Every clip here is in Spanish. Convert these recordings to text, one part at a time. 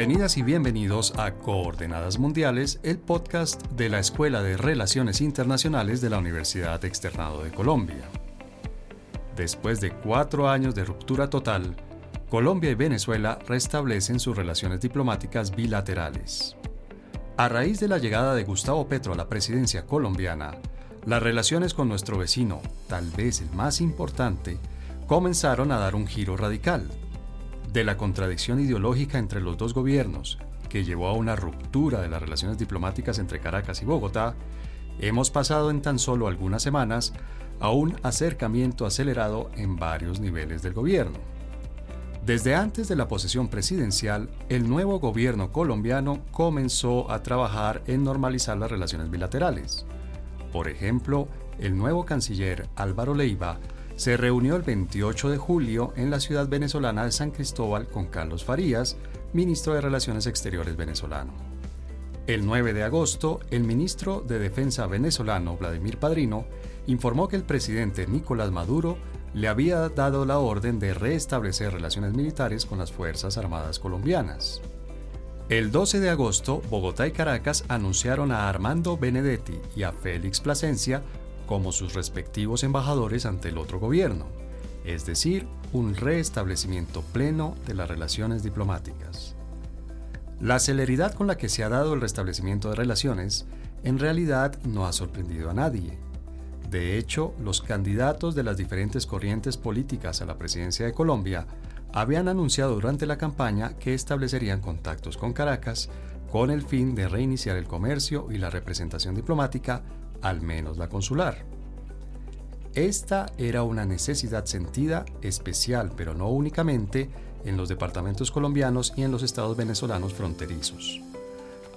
Bienvenidas y bienvenidos a Coordenadas Mundiales, el podcast de la Escuela de Relaciones Internacionales de la Universidad Externado de Colombia. Después de cuatro años de ruptura total, Colombia y Venezuela restablecen sus relaciones diplomáticas bilaterales. A raíz de la llegada de Gustavo Petro a la presidencia colombiana, las relaciones con nuestro vecino, tal vez el más importante, comenzaron a dar un giro radical de la contradicción ideológica entre los dos gobiernos, que llevó a una ruptura de las relaciones diplomáticas entre Caracas y Bogotá, hemos pasado en tan solo algunas semanas a un acercamiento acelerado en varios niveles del gobierno. Desde antes de la posesión presidencial, el nuevo gobierno colombiano comenzó a trabajar en normalizar las relaciones bilaterales. Por ejemplo, el nuevo canciller Álvaro Leiva se reunió el 28 de julio en la ciudad venezolana de San Cristóbal con Carlos Farías, ministro de Relaciones Exteriores venezolano. El 9 de agosto, el ministro de Defensa venezolano, Vladimir Padrino, informó que el presidente Nicolás Maduro le había dado la orden de restablecer relaciones militares con las Fuerzas Armadas colombianas. El 12 de agosto, Bogotá y Caracas anunciaron a Armando Benedetti y a Félix Plasencia como sus respectivos embajadores ante el otro gobierno, es decir, un restablecimiento pleno de las relaciones diplomáticas. La celeridad con la que se ha dado el restablecimiento de relaciones en realidad no ha sorprendido a nadie. De hecho, los candidatos de las diferentes corrientes políticas a la presidencia de Colombia habían anunciado durante la campaña que establecerían contactos con Caracas con el fin de reiniciar el comercio y la representación diplomática al menos la consular. Esta era una necesidad sentida especial, pero no únicamente, en los departamentos colombianos y en los estados venezolanos fronterizos.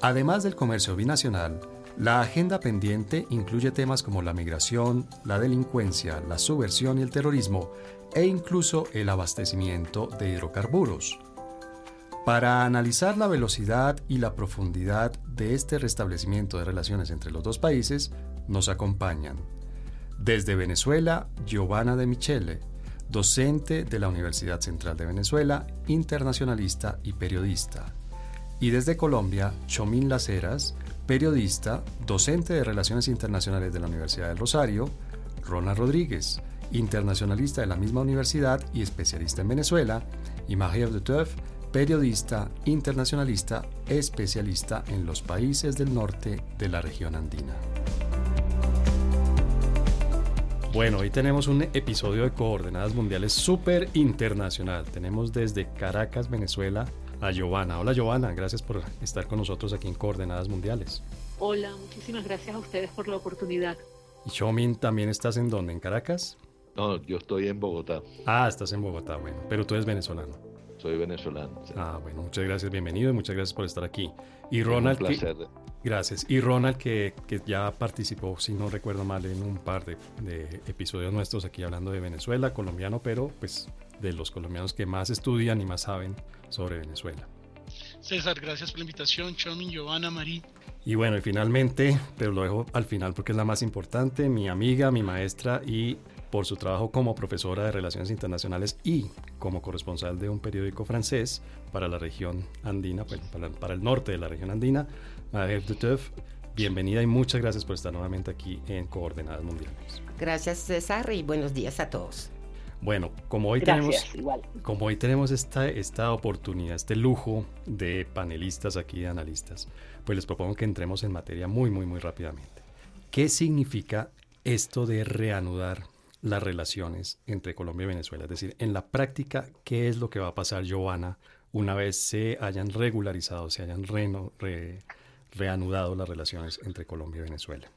Además del comercio binacional, la agenda pendiente incluye temas como la migración, la delincuencia, la subversión y el terrorismo, e incluso el abastecimiento de hidrocarburos. Para analizar la velocidad y la profundidad de este restablecimiento de relaciones entre los dos países, nos acompañan desde Venezuela, Giovanna de Michele, docente de la Universidad Central de Venezuela, internacionalista y periodista. Y desde Colombia, Chomín Laceras, periodista, docente de Relaciones Internacionales de la Universidad del Rosario, Rona Rodríguez, internacionalista de la misma universidad y especialista en Venezuela, y Marie de Teuf, periodista, internacionalista, especialista en los países del norte de la región andina. Bueno, hoy tenemos un episodio de Coordenadas Mundiales súper internacional. Tenemos desde Caracas, Venezuela, a Giovanna. Hola Giovanna, gracias por estar con nosotros aquí en Coordenadas Mundiales. Hola, muchísimas gracias a ustedes por la oportunidad. ¿Y Xiaomin también estás en dónde? ¿En Caracas? No, yo estoy en Bogotá. Ah, estás en Bogotá, bueno, pero tú eres venezolano. Soy venezolano. Ah, bueno, muchas gracias, bienvenido y muchas gracias por estar aquí. Y Ronald, un placer. Gracias. Y Ronald, que, que, ya participó, si no recuerdo mal, en un par de, de, episodios nuestros aquí hablando de Venezuela, colombiano, pero pues de los colombianos que más estudian y más saben sobre Venezuela. César, gracias por la invitación. Chomin, Giovanna, Marí. Y bueno, y finalmente, pero lo dejo al final porque es la más importante, mi amiga, mi maestra y por su trabajo como profesora de Relaciones Internacionales y como corresponsal de un periódico francés para la región andina, bueno, para, para, el norte de la región andina, Marie Duteuf. Bienvenida y muchas gracias por estar nuevamente aquí en Coordenadas Mundiales. Gracias César y buenos días a todos. Bueno, como hoy tenemos, como hoy tenemos esta, esta oportunidad, este lujo de panelistas aquí, de analistas, pues les propongo que entremos en materia muy, muy, muy rápidamente. ¿Qué significa esto de reanudar las relaciones entre Colombia y Venezuela? Es decir, en la práctica, ¿qué es lo que va a pasar, Giovanna, una vez se hayan regularizado, se hayan reanudado las relaciones entre Colombia y Venezuela?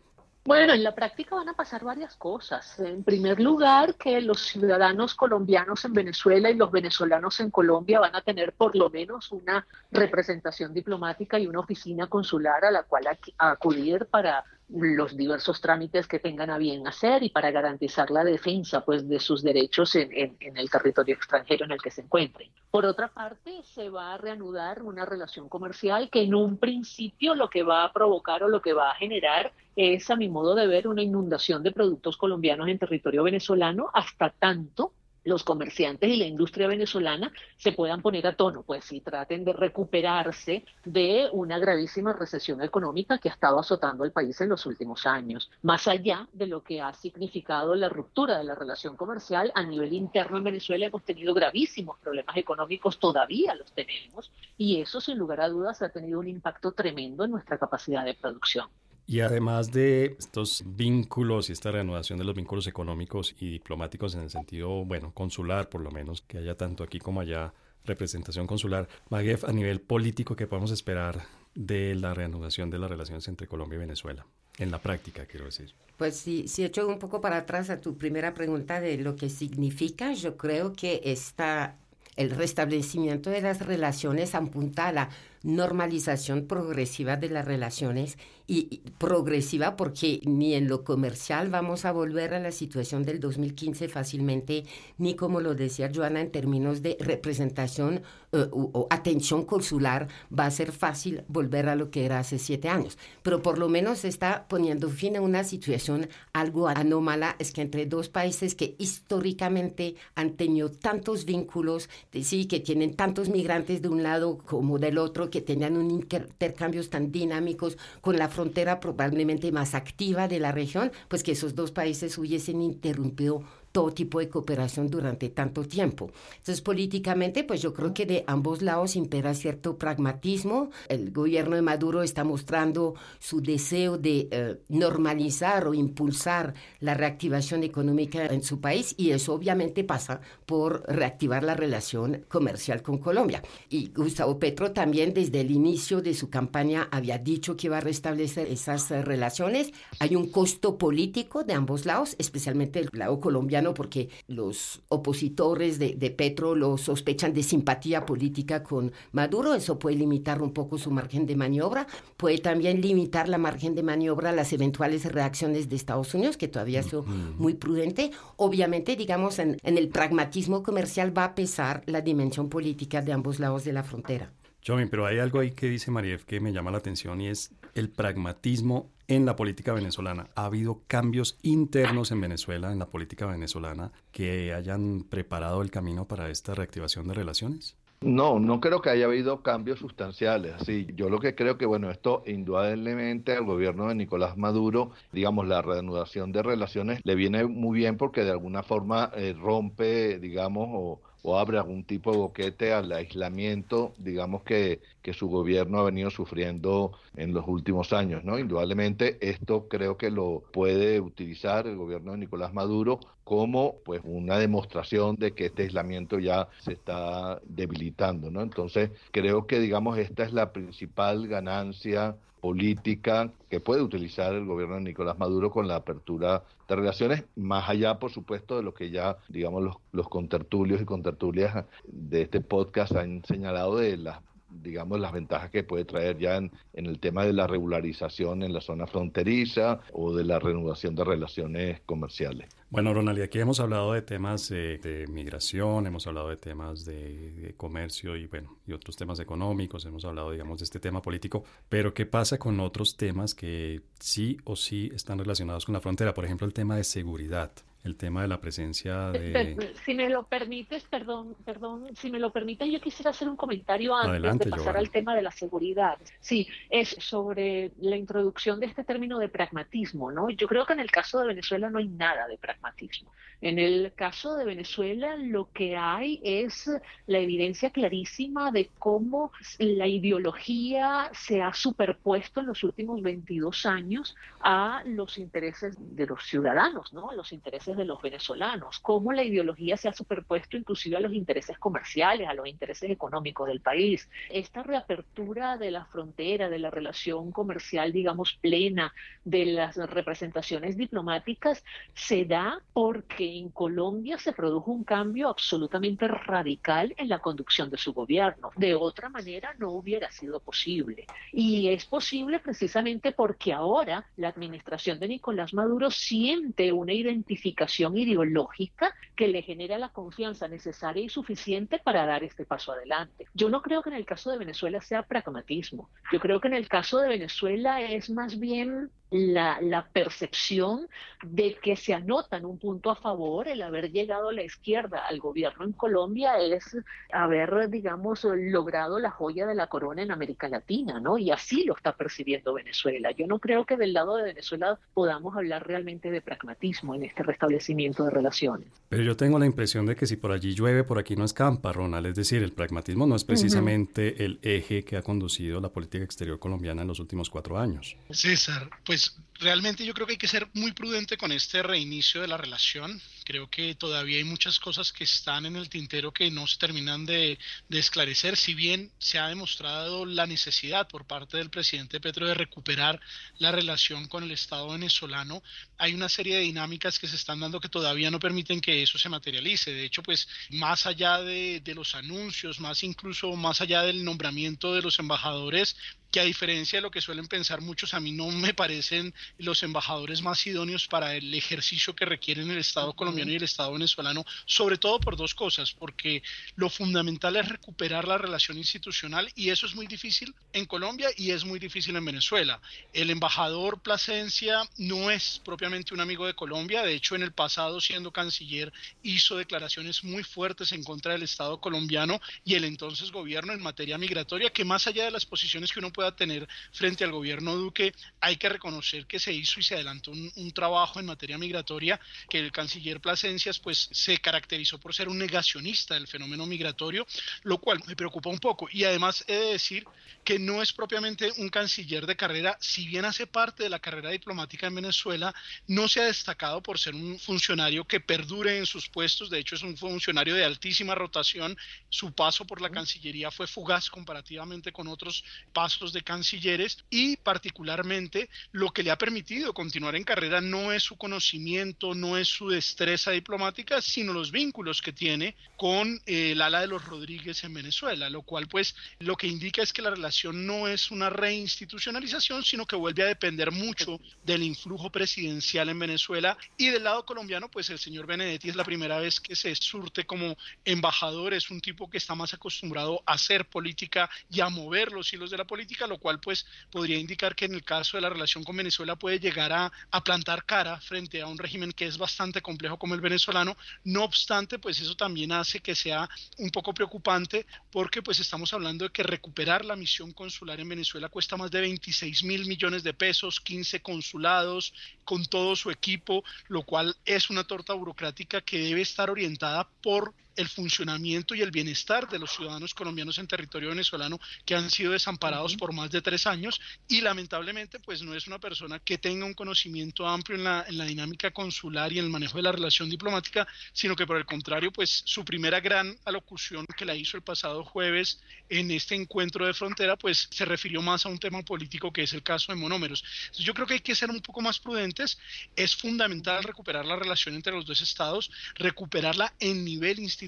Bueno, en la práctica van a pasar varias cosas. En primer lugar, que los ciudadanos colombianos en Venezuela y los venezolanos en Colombia van a tener por lo menos una representación diplomática y una oficina consular a la cual acudir para los diversos trámites que tengan a bien hacer y para garantizar la defensa pues, de sus derechos en, en, el territorio extranjero en el que se encuentren. Por otra parte, se va a reanudar una relación comercial que en un principio lo que va a provocar o lo que va a generar es, a mi modo de ver, una inundación de productos colombianos en territorio venezolano hasta tanto los comerciantes y la industria venezolana se puedan poner a tono, pues y traten de recuperarse de una gravísima recesión económica que ha estado azotando al país en los últimos años. Más allá de lo que ha significado la ruptura de la relación comercial, a nivel interno en Venezuela hemos tenido gravísimos problemas económicos, todavía los tenemos, y eso sin lugar a dudas ha tenido un impacto tremendo en nuestra capacidad de producción. Y además de estos vínculos y esta reanudación de los vínculos económicos y diplomáticos en el sentido, bueno, consular por lo menos, que haya tanto aquí como allá representación consular, Maguef, a nivel político, ¿qué podemos esperar de la reanudación de las relaciones entre Colombia y Venezuela? En la práctica, quiero decir. Pues si, si echo un poco para atrás a tu primera pregunta de lo que significa, yo creo que esta, el restablecimiento de las relaciones apunta la normalización progresiva de las relaciones y, progresiva porque ni en lo comercial vamos a volver a la situación del 2015 fácilmente, ni como lo decía Joana en términos de representación eh, o, atención consular va a ser fácil volver a lo que era hace siete años. Pero por lo menos está poniendo fin a una situación algo anómala, es que entre dos países que históricamente han tenido tantos vínculos, sí, que tienen tantos migrantes de un lado como del otro, tenían un intercambios tan dinámicos con la frontera probablemente más activa de la región, pues que esos dos países hubiesen interrumpido todo tipo de cooperación durante tanto tiempo. Entonces, políticamente, pues yo creo que de ambos lados impera cierto pragmatismo. El gobierno de Maduro está mostrando su deseo de eh, normalizar o impulsar la reactivación económica en su país y eso obviamente pasa por reactivar la relación comercial con Colombia. Y Gustavo Petro también desde el inicio de su campaña había dicho que iba a restablecer esas eh, relaciones. Hay un costo político de ambos lados, especialmente el lado colombiano porque los opositores de, Petro lo sospechan de simpatía política con Maduro. Eso puede limitar un poco su margen de maniobra. Puede también limitar la margen de maniobra a las eventuales reacciones de Estados Unidos, que todavía son muy prudente. Obviamente, digamos, en, en el pragmatismo comercial va a pesar la dimensión política de ambos lados de la frontera. Joven, pero hay algo ahí que dice Mariev que me llama la atención y es el pragmatismo en la política venezolana. ¿Ha habido cambios internos en Venezuela, en la política venezolana, que hayan preparado el camino para esta reactivación de relaciones? No, no creo que haya habido cambios sustanciales. Sí, yo lo que creo que, bueno, esto indudablemente al gobierno de Nicolás Maduro, digamos, la reanudación de relaciones le viene muy bien porque de alguna forma eh, rompe, digamos, o, o abre algún tipo de boquete al aislamiento, digamos, que, que su gobierno ha venido sufriendo en los últimos años, ¿no? Indudablemente esto creo que lo puede utilizar el gobierno de Nicolás Maduro como pues una demostración de que este aislamiento ya se está debilitando, ¿no? Entonces, creo que digamos esta es la principal ganancia política que puede utilizar el gobierno de Nicolás Maduro con la apertura de relaciones, más allá, por supuesto, de lo que ya, digamos, los, los contertulios y contertulias de este podcast han señalado de las digamos, las ventajas que puede traer ya en, el tema de la regularización en la zona fronteriza o de la renovación de relaciones comerciales. Bueno, Ronald, aquí hemos hablado de temas de migración, hemos hablado de temas de, comercio y, bueno, y otros temas económicos, hemos hablado, digamos, de este tema político, pero ¿qué pasa con otros temas que sí o sí están relacionados con la frontera? Por ejemplo, el tema de seguridad el tema de la presencia de... Si me lo permites, perdón, perdón, si me lo permiten, yo quisiera hacer un comentario antes de pasar al tema de la seguridad. Sí, es sobre la introducción de este término de pragmatismo, ¿no? Yo creo que en el caso de Venezuela no hay nada de pragmatismo. En el caso de Venezuela lo que hay es la evidencia clarísima de cómo la ideología se ha superpuesto en los últimos 22 años a los intereses de los ciudadanos, ¿no? A los intereses de los venezolanos, cómo la ideología se ha superpuesto inclusive a los intereses comerciales, a los intereses económicos del país. Esta reapertura de la frontera, de la relación comercial, digamos, plena, de las representaciones diplomáticas, se da porque en Colombia se produjo un cambio absolutamente radical en la conducción de su gobierno. De otra manera no hubiera sido posible. Y es posible precisamente porque ahora la administración de Nicolás Maduro siente una identificación ideológica que le genera la confianza necesaria y suficiente para dar este paso adelante. Yo no creo que en el caso de Venezuela sea pragmatismo. Yo creo que en el caso de Venezuela es más bien la, la, percepción de que se anotan un punto a favor el haber llegado a la izquierda al gobierno en Colombia es haber, digamos, logrado la joya de la corona en América Latina, ¿no? Y así lo está percibiendo Venezuela. Yo no creo que del lado de Venezuela podamos hablar realmente de pragmatismo en este restablecimiento de relaciones. Pero yo tengo la impresión de que si por allí llueve, por aquí no escampa, Ronald. Es decir, el pragmatismo no es precisamente el eje que ha conducido la política exterior colombiana en los últimos cuatro años. César, pues realmente yo creo que hay que ser muy prudente con este reinicio de la relación. Creo que todavía hay muchas cosas que están en el tintero que no se terminan de, esclarecer, si bien se ha demostrado la necesidad por parte del presidente Petro de recuperar la relación con el Estado venezolano, hay una serie de dinámicas que se están dando que todavía no permiten que eso se materialice. De hecho, pues más allá de, los anuncios, más incluso más allá del nombramiento de los embajadores, que a diferencia de lo que suelen pensar muchos, a mí no me parecen los embajadores más idóneos para el ejercicio que requieren el Estado colombiano y el Estado venezolano, sobre todo por dos cosas, porque lo fundamental es recuperar la relación institucional y eso es muy difícil en Colombia y es muy difícil en Venezuela. El embajador Plasencia no es propiamente un amigo de Colombia, de hecho en el pasado siendo canciller hizo declaraciones muy fuertes en contra del Estado colombiano y el entonces gobierno en materia migratoria, que más allá de las posiciones que uno pueda tener frente al gobierno Duque, hay que reconocer que se hizo y se adelantó un, trabajo en materia migratoria, que el canciller Plasencias pues se caracterizó por ser un negacionista del fenómeno migratorio, lo cual me preocupa un poco. Y además he de decir que no es propiamente un canciller de carrera, si bien hace parte de la carrera diplomática en Venezuela, no se ha destacado por ser un funcionario que perdure en sus puestos, de hecho es un funcionario de altísima rotación, su paso por la Cancillería fue fugaz comparativamente con otros pasos de cancilleres y particularmente lo que le ha permitido continuar en carrera no es su conocimiento, no es su destreza diplomática, sino los vínculos que tiene con eh, el ala de los Rodríguez en Venezuela, lo cual pues lo que indica es que la relación no es una reinstitucionalización, sino que vuelve a depender mucho del influjo presidencial en Venezuela. Y del lado colombiano pues el señor Benedetti es la primera vez que se surte como embajador, es un tipo que está más acostumbrado a hacer política y a mover los hilos de la política lo cual pues podría indicar que en el caso de la relación con Venezuela puede llegar a, plantar cara frente a un régimen que es bastante complejo el venezolano. No obstante, pues eso también hace que sea un poco preocupante porque pues estamos hablando de que recuperar la misión consular en Venezuela cuesta más de 26 mil millones de pesos, 15 consulados con todo su equipo, lo cual es una torta burocrática que debe estar orientada por el funcionamiento y el bienestar de los ciudadanos colombianos en territorio venezolano que han sido desamparados por más de tres años. Y lamentablemente pues no es una persona que tenga un conocimiento amplio en la, en la dinámica consular y en el manejo de la relación diplomática, sino que por el contrario pues su primera gran alocución que la hizo el pasado jueves en este encuentro de frontera pues se refirió más a un tema político que es el caso de monómeros. yo creo que hay que ser un poco más prudentes, es fundamental recuperar la relación entre los dos estados, recuperarla en nivel institucional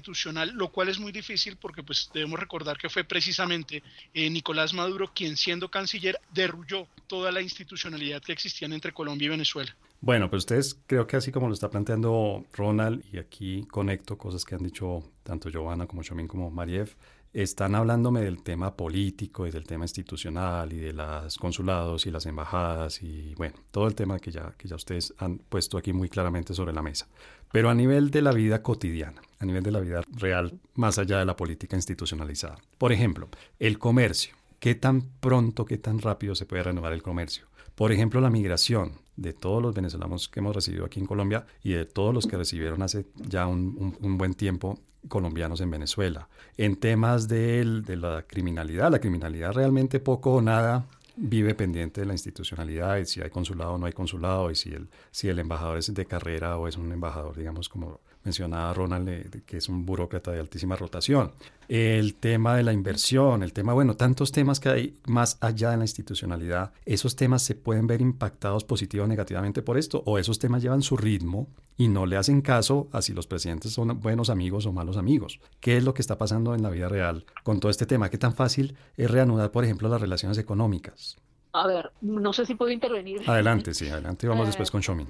lo cual es muy difícil porque pues debemos recordar que fue precisamente eh, Nicolás Maduro quien siendo canciller derrulló toda la institucionalidad que existía entre Colombia y Venezuela. Bueno, pues ustedes creo que así como lo está planteando Ronald y aquí conecto cosas que han dicho tanto Giovanna como Chomín como Mariev, están hablándome del tema político y del tema institucional y de los consulados y las embajadas y bueno, todo el tema que ya, que ya ustedes han puesto aquí muy claramente sobre la mesa. Pero a nivel de la vida cotidiana, a nivel de la vida real, más allá de la política institucionalizada. Por ejemplo, el comercio. ¿Qué tan pronto, qué tan rápido se puede renovar el comercio? Por ejemplo, la migración de todos los venezolanos que hemos recibido aquí en Colombia y de todos los que recibieron hace ya un, un buen tiempo colombianos en Venezuela. En temas de, de la criminalidad, la criminalidad realmente poco o nada vive pendiente de la institucionalidad y si hay consulado o no hay consulado y si el, si el embajador es de carrera o es un embajador, digamos, como mencionaba Ronald, que es un burócrata de altísima rotación. El tema de la inversión, el tema, bueno, tantos temas que hay más allá de la institucionalidad, esos temas se pueden ver impactados positivamente o negativamente por esto, o esos temas llevan su ritmo y no le hacen caso a si los presidentes son buenos amigos o malos amigos. ¿Qué es lo que está pasando en la vida real con todo este tema? ¿Qué tan fácil es reanudar, por ejemplo, las relaciones económicas? A ver, no sé si puedo intervenir. Adelante, sí, adelante. Vamos después con Shomin.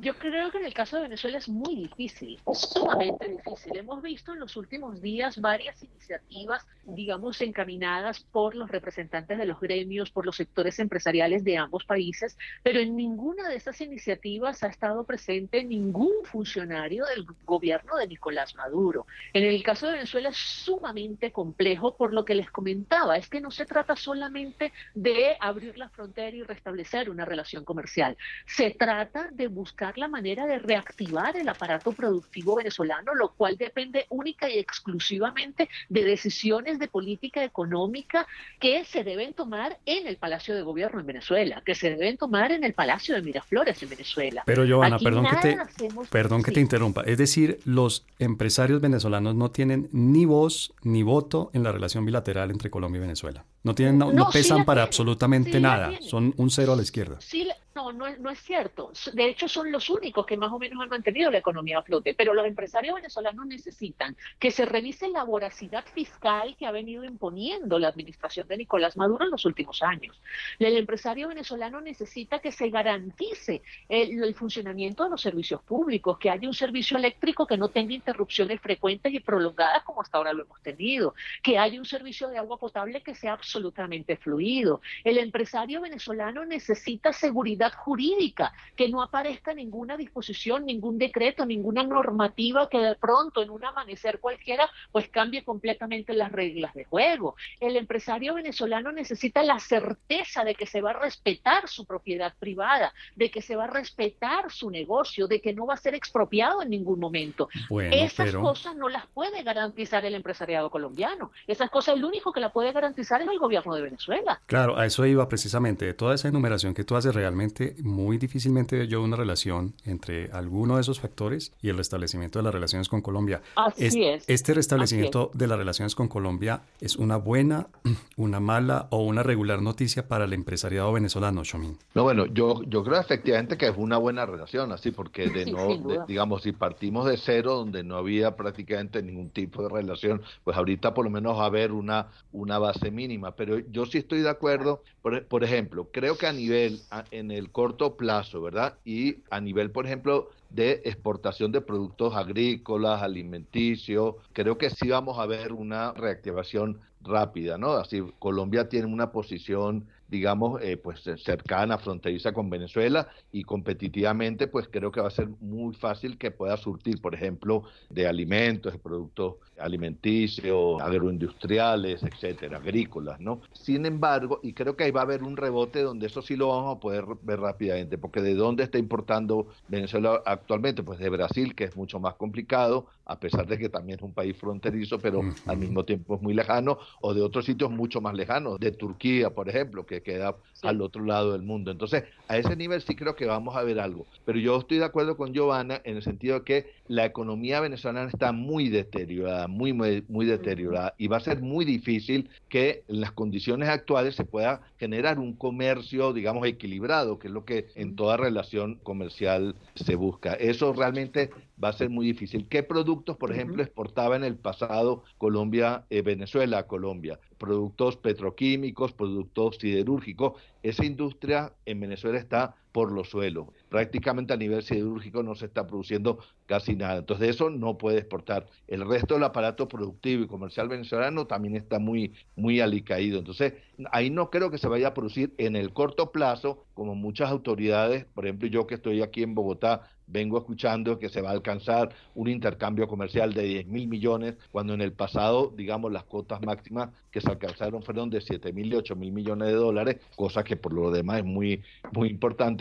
Yo creo que en el caso de Venezuela es muy difícil, sumamente difícil. Hemos visto en los últimos días varias iniciativas, digamos, encaminadas por los representantes de los gremios, por los sectores empresariales de ambos países, pero en ninguna de esas iniciativas ha estado presente ningún funcionario del gobierno de Nicolás Maduro. En el caso de Venezuela es sumamente complejo por lo que les comentaba, es que no se trata solamente de abrir la frontera y restablecer una relación comercial, se trata de buscar la manera de reactivar el aparato productivo venezolano, lo cual depende única y exclusivamente de decisiones de política económica que se deben tomar en el Palacio de Gobierno en Venezuela, que se deben tomar en el Palacio de Miraflores en Venezuela. Pero Giovanna, perdón que te, perdón que te interrumpa. Es decir, los empresarios venezolanos no tienen ni voz ni voto en la relación bilateral entre Colombia y Venezuela. No tienen, no, pesan para absolutamente nada. Son un cero a la izquierda. Sí, no, no es, no es cierto. De hecho, son los únicos que más o menos han mantenido la economía a flote. Pero los empresarios venezolanos necesitan que se revise la voracidad fiscal que ha venido imponiendo la administración de Nicolás Maduro en los últimos años. El empresario venezolano necesita que se garantice el, el funcionamiento de los servicios públicos, que haya un servicio eléctrico que no tenga interrupciones frecuentes y prolongadas como hasta ahora lo hemos tenido, que haya un servicio de agua potable que sea absolutamente fluido. El empresario venezolano necesita seguridad jurídica, que no aparezca ninguna disposición, ningún decreto, ninguna normativa que de pronto en un amanecer cualquiera pues cambie completamente las reglas de juego. El empresario venezolano necesita la certeza de que se va a respetar su propiedad privada, de que se va a respetar su negocio, de que no va a ser expropiado en ningún momento. Esas cosas no las puede garantizar el empresariado colombiano. Esas cosas el único que la puede garantizar es el gobierno de Venezuela. Claro, a eso iba precisamente. De toda esa enumeración que tú haces realmente muy difícilmente veo yo una relación entre alguno de esos factores y el restablecimiento de las relaciones con Colombia. Así es, ¿Este restablecimiento de las relaciones con Colombia es una buena, una mala o una regular noticia para el empresariado venezolano, Shomin? No, bueno, yo, yo creo efectivamente que es una buena relación, así, porque de no, digamos, si partimos de cero, donde no había prácticamente ningún tipo de relación, pues ahorita por lo menos va a haber una, una base mínima. Pero yo sí estoy de acuerdo, por, ejemplo, creo que a nivel, en el corto plazo, ¿verdad? Y a nivel, por ejemplo, de exportación de productos agrícolas, alimenticios, creo que sí vamos a ver una reactivación rápida, ¿no? Así, Colombia tiene una posición digamos, eh, pues cercana, fronteriza con Venezuela y competitivamente, pues creo que va a ser muy fácil que pueda surtir, por ejemplo, de alimentos, de productos alimenticios, agroindustriales, etcétera, agrícolas, ¿no? Sin embargo, y creo que ahí va a haber un rebote donde eso sí lo vamos a poder ver rápidamente, porque ¿de dónde está importando Venezuela actualmente? Pues de Brasil, que es mucho más complicado, a pesar de que también es un país fronterizo, pero al mismo tiempo es muy lejano, o de otros sitios mucho más lejanos, de Turquía, por ejemplo, que queda al otro lado del mundo. Entonces, a ese nivel sí creo que vamos a ver algo. Pero yo estoy de acuerdo con Giovanna en el sentido de que la economía venezolana está muy deteriorada, muy, muy, muy deteriorada, y va a ser muy difícil que en las condiciones actuales se pueda generar un comercio, digamos, equilibrado, que es lo que en toda relación comercial se busca. Eso realmente va a ser muy difícil. ¿Qué productos, por ejemplo, exportaba en el pasado Colombia, eh, Venezuela a Colombia? Productos petroquímicos, productos siderúrgicos. Esa industria en Venezuela está por los suelos. Prácticamente a nivel siderúrgico no se está produciendo casi nada. Entonces eso no puede exportar. El resto del aparato productivo y comercial venezolano también está muy, muy alicaído. Entonces ahí no creo que se vaya a producir en el corto plazo, como muchas autoridades, por ejemplo yo que estoy aquí en Bogotá, vengo escuchando que se va a alcanzar un intercambio comercial de 10 mil millones, cuando en el pasado, digamos, las cuotas máximas que se alcanzaron fueron de 7 mil y 8 mil millones de dólares, cosa que por lo demás es muy, muy importante.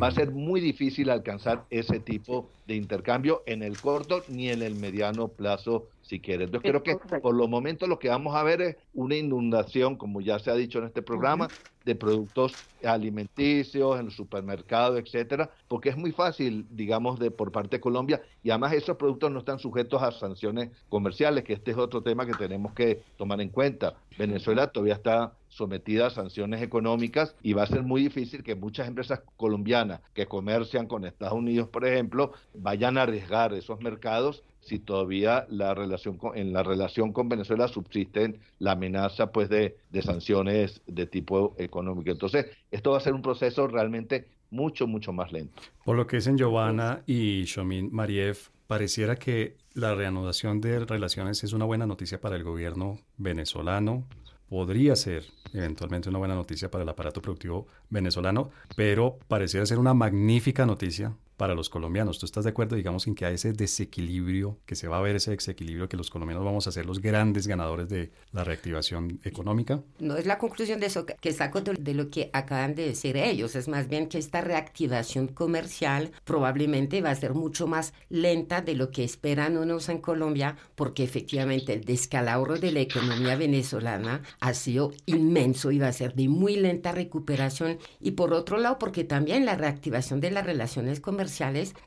Va a ser muy difícil alcanzar ese tipo de intercambio en el corto ni en el mediano plazo si quiere. Entonces creo que por los momentos lo que vamos a ver es una inundación, como ya se ha dicho en este programa, de productos alimenticios en los supermercados, etcétera, porque es muy fácil, digamos, de por parte de Colombia y además esos productos no están sujetos a sanciones comerciales, que este es otro tema que tenemos que tomar en cuenta. Venezuela todavía está sometida a sanciones económicas y va a ser muy difícil que muchas empresas colombianas que comercian con Estados Unidos, por ejemplo, vayan a arriesgar esos mercados si todavía la relación con, en la relación con Venezuela subsiste la amenaza pues de, de sanciones de tipo económico. Entonces, esto va a ser un proceso realmente mucho, mucho más lento. Por lo que dicen Giovanna y Shomin Mariev, pareciera que la reanudación de relaciones es una buena noticia para el gobierno venezolano, podría ser eventualmente una buena noticia para el aparato productivo venezolano, pero pareciera ser una magnífica noticia para los colombianos. ¿Tú estás de acuerdo, digamos, en que hay ese desequilibrio, que se va a ver ese desequilibrio, que los colombianos vamos a ser los grandes ganadores de la reactivación económica? No es la conclusión de eso que saco de, lo que acaban de decir ellos, es más bien que esta reactivación comercial probablemente va a ser mucho más lenta de lo que esperan unos en Colombia, porque efectivamente el descalabro de la economía venezolana ha sido inmenso y va a ser de muy lenta recuperación. Y por otro lado, porque también la reactivación de las relaciones comerciales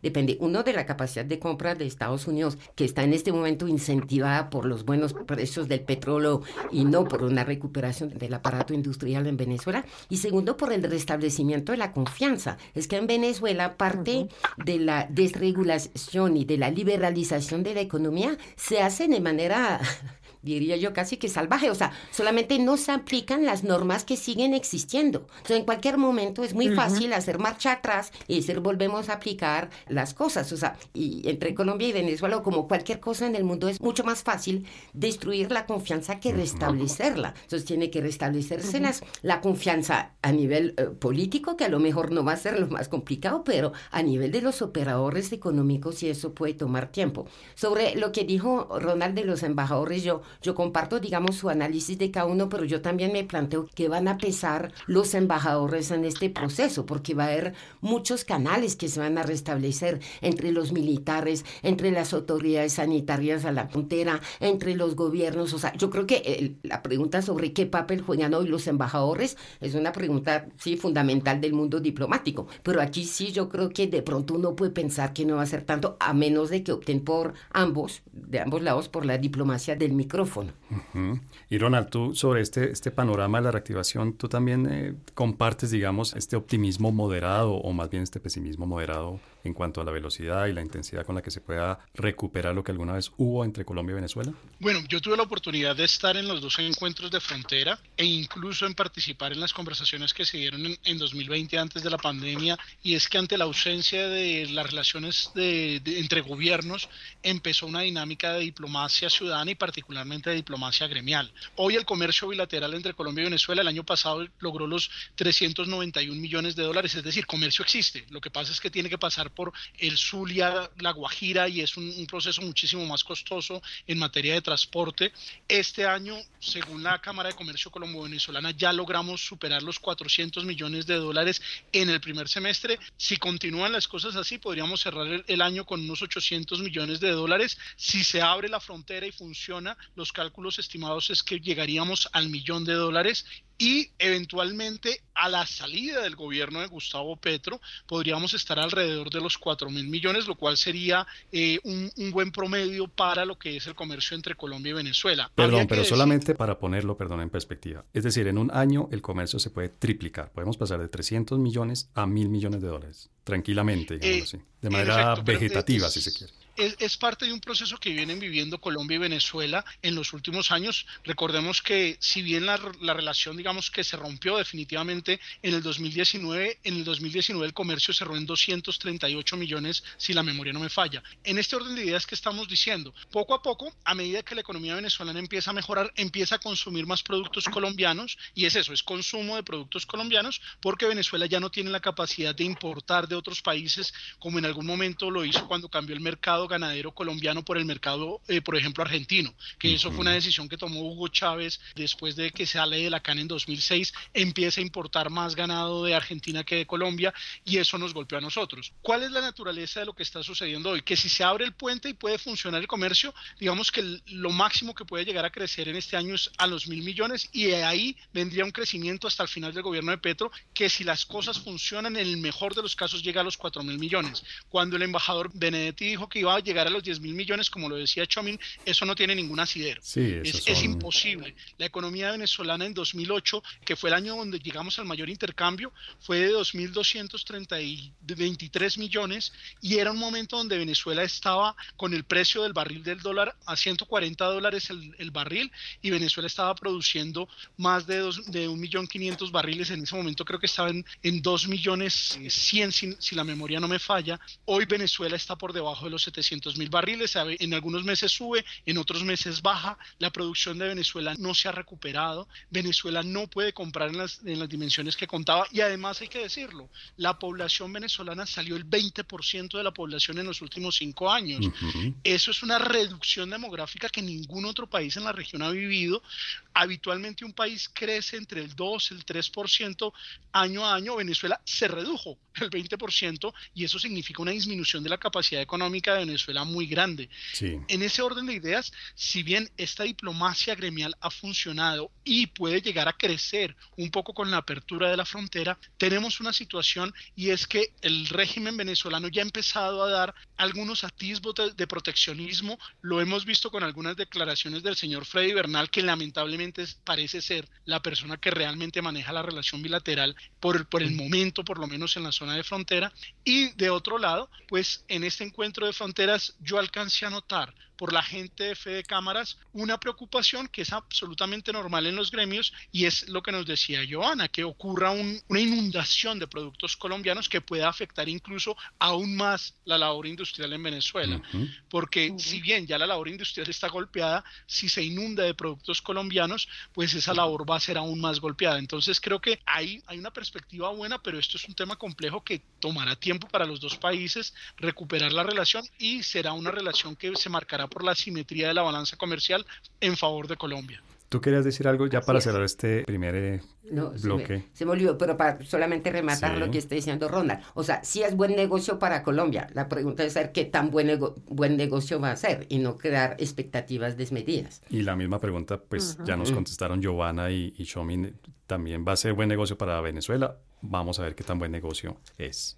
depende, uno, de la capacidad de compra de Estados Unidos, que está en este momento incentivada por los buenos precios del petróleo y no por una recuperación del aparato industrial en Venezuela, y segundo, por el restablecimiento de la confianza. Es que en Venezuela parte de la desregulación y de la liberalización de la economía se hace de manera diría yo casi que salvaje, o sea, solamente no se aplican las normas que siguen existiendo. Entonces, en cualquier momento es muy fácil hacer marcha atrás y decir volvemos a aplicar las cosas, o sea, y entre Colombia y Venezuela, como cualquier cosa en el mundo, es mucho más fácil destruir la confianza que restablecerla. Entonces, tiene que restablecerse la confianza a nivel eh, político, que a lo mejor no va a ser lo más complicado, pero a nivel de los operadores económicos, y eso puede tomar tiempo. Sobre lo que dijo Ronald de los embajadores, yo yo comparto, digamos, su análisis de cada uno, pero yo también me planteo que van a pesar los embajadores en este proceso, porque va a haber muchos canales que se van a restablecer entre los militares, entre las autoridades sanitarias a la frontera, entre los gobiernos. O sea, yo creo que la pregunta sobre qué papel juegan hoy los embajadores es una pregunta, sí, fundamental del mundo diplomático. Pero aquí sí, yo creo que de pronto uno puede pensar que no va a ser tanto, a menos de que opten por ambos, de ambos lados, por la diplomacia del y Ronald, tú sobre este, este panorama de la reactivación, tú también eh, compartes, digamos, este optimismo moderado o más bien este pesimismo moderado en cuanto a la velocidad y la intensidad con la que se pueda recuperar lo que alguna vez hubo entre Colombia y Venezuela? Bueno, yo tuve la oportunidad de estar en los dos encuentros de frontera e incluso en participar en las conversaciones que se dieron en, 2020 antes de la pandemia y es que ante la ausencia de las relaciones de, entre gobiernos empezó una dinámica de diplomacia ciudadana y particularmente de diplomacia gremial. Hoy el comercio bilateral entre Colombia y Venezuela el año pasado logró los 391 millones de dólares, es decir, comercio existe. Lo que pasa es que tiene que pasar por el Zulia, la Guajira y es un, proceso muchísimo más costoso en materia de transporte. Este año, según la Cámara de Comercio Colombo-Venezolana, ya logramos superar los 400 millones de dólares en el primer semestre. Si continúan las cosas así, podríamos cerrar el, el año con unos 800 millones de dólares. Si se abre la frontera y funciona, los cálculos estimados es que llegaríamos al millón de dólares y eventualmente a la salida del gobierno de Gustavo Petro podríamos estar alrededor de los 4 mil millones, lo cual sería eh, un, buen promedio para lo que es el comercio entre Colombia y Venezuela. Perdón, pero solamente para ponerlo, perdón, en perspectiva. Es decir, en un año el comercio se puede triplicar. Podemos pasar de 300 millones a mil millones de dólares, tranquilamente, digamos eh, así. De manera vegetativa, si se quiere es, parte de un proceso que vienen viviendo Colombia y Venezuela en los últimos años. Recordemos que si bien la, relación, digamos, que se rompió definitivamente en el 2019, en el 2019 el comercio cerró en 238 millones, si la memoria no me falla. En este orden de ideas que estamos diciendo, poco a poco, a medida que la economía venezolana empieza a mejorar, empieza a consumir más productos colombianos y es eso, es consumo de productos colombianos porque Venezuela ya no tiene la capacidad de importar de otros países como en algún momento lo hizo cuando cambió el mercado ganadero colombiano por el mercado, eh, por ejemplo, argentino, que eso fue una decisión que tomó Hugo Chávez después de que sale de la CAN en 2006, empieza a importar más ganado de Argentina que de Colombia y eso nos golpeó a nosotros. ¿Cuál es la naturaleza de lo que está sucediendo hoy? Que si se abre el puente y puede funcionar el comercio, digamos que lo máximo que puede llegar a crecer en este año es a los mil millones y de ahí vendría un crecimiento hasta el final del gobierno de Petro, que si las cosas funcionan, en el mejor de los casos llega a los 4 mil millones. Cuando el embajador Benedetti dijo que iba a llegar a los 10 mil millones, como lo decía Chomin, eso no tiene ningún asidero. es, es, imposible. La economía venezolana en 2008, que fue el año donde llegamos al mayor intercambio, fue de 2.223 millones y era un momento donde Venezuela estaba con el precio del barril del dólar a 140 dólares el, barril y Venezuela estaba produciendo más de, dos, de 1.500.000 barriles. En ese momento creo que estaba en, en 2.100.000 si, si la memoria no me falla. Hoy Venezuela está por debajo de los 700.000 barriles. En algunos meses sube, en otros meses baja. La producción de Venezuela no se ha recuperado. Venezuela no puede comprar en las, en las dimensiones que contaba y además hay que decirlo, la población venezolana salió el 20% de la población en los últimos cinco años. Eso es una reducción demográfica que ningún otro país en la región ha vivido. Habitualmente un país crece entre el 2 y el 3% año a año. Venezuela se redujo el 20% y eso significa una disminución de la capacidad económica de Venezuela muy grande. En ese orden de ideas, si bien esta diplomacia gremial ha funcionado y puede llegar a crecer un poco con la apertura de la frontera, tenemos una situación y es que el régimen venezolano ya ha empezado a dar algunos atisbos de, proteccionismo. Lo hemos visto con algunas declaraciones del señor Freddy Bernal, que lamentablemente parece ser la persona que realmente maneja la relación bilateral por, por el momento, por lo menos en la zona de frontera. Y de otro lado, pues en este encuentro de yo alcancé a notar por la gente de Fede Cámaras una preocupación que es absolutamente normal en los gremios y es lo que nos decía Joana, que ocurra una inundación de productos colombianos que pueda afectar incluso aún más la labor industrial en Venezuela. Porque si bien ya la labor industrial está golpeada, si se inunda de productos colombianos, pues esa labor va a ser aún más golpeada. Entonces creo que hay, hay una perspectiva buena, pero esto es un tema complejo que tomará tiempo para los dos países recuperar la relación y será una relación que se marcará por la simetría de la balanza comercial en favor de Colombia. ¿Tú querías decir algo ya para cerrar este primer eh, bloque? Se me, olvidó, pero para solamente rematar lo que está diciendo Ronald. O sea, si es buen negocio para Colombia. La pregunta es saber qué tan buen, buen negocio va a ser y no crear expectativas desmedidas. Y la misma pregunta, pues ya nos contestaron Giovanna y, y Shomin. ¿También va a ser buen negocio para Venezuela? Vamos a ver qué tan buen negocio es.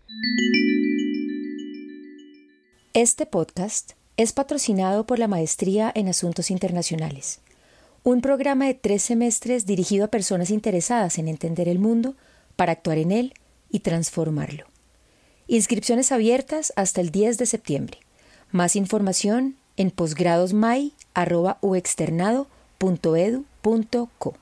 Este podcast es patrocinado por la Maestría en Asuntos Internacionales, un programa de tres semestres dirigido a personas interesadas en entender el mundo para actuar en él y transformarlo. Inscripciones abiertas hasta el 10 de septiembre. Más información en posgradosmai.uexternado.edu.co.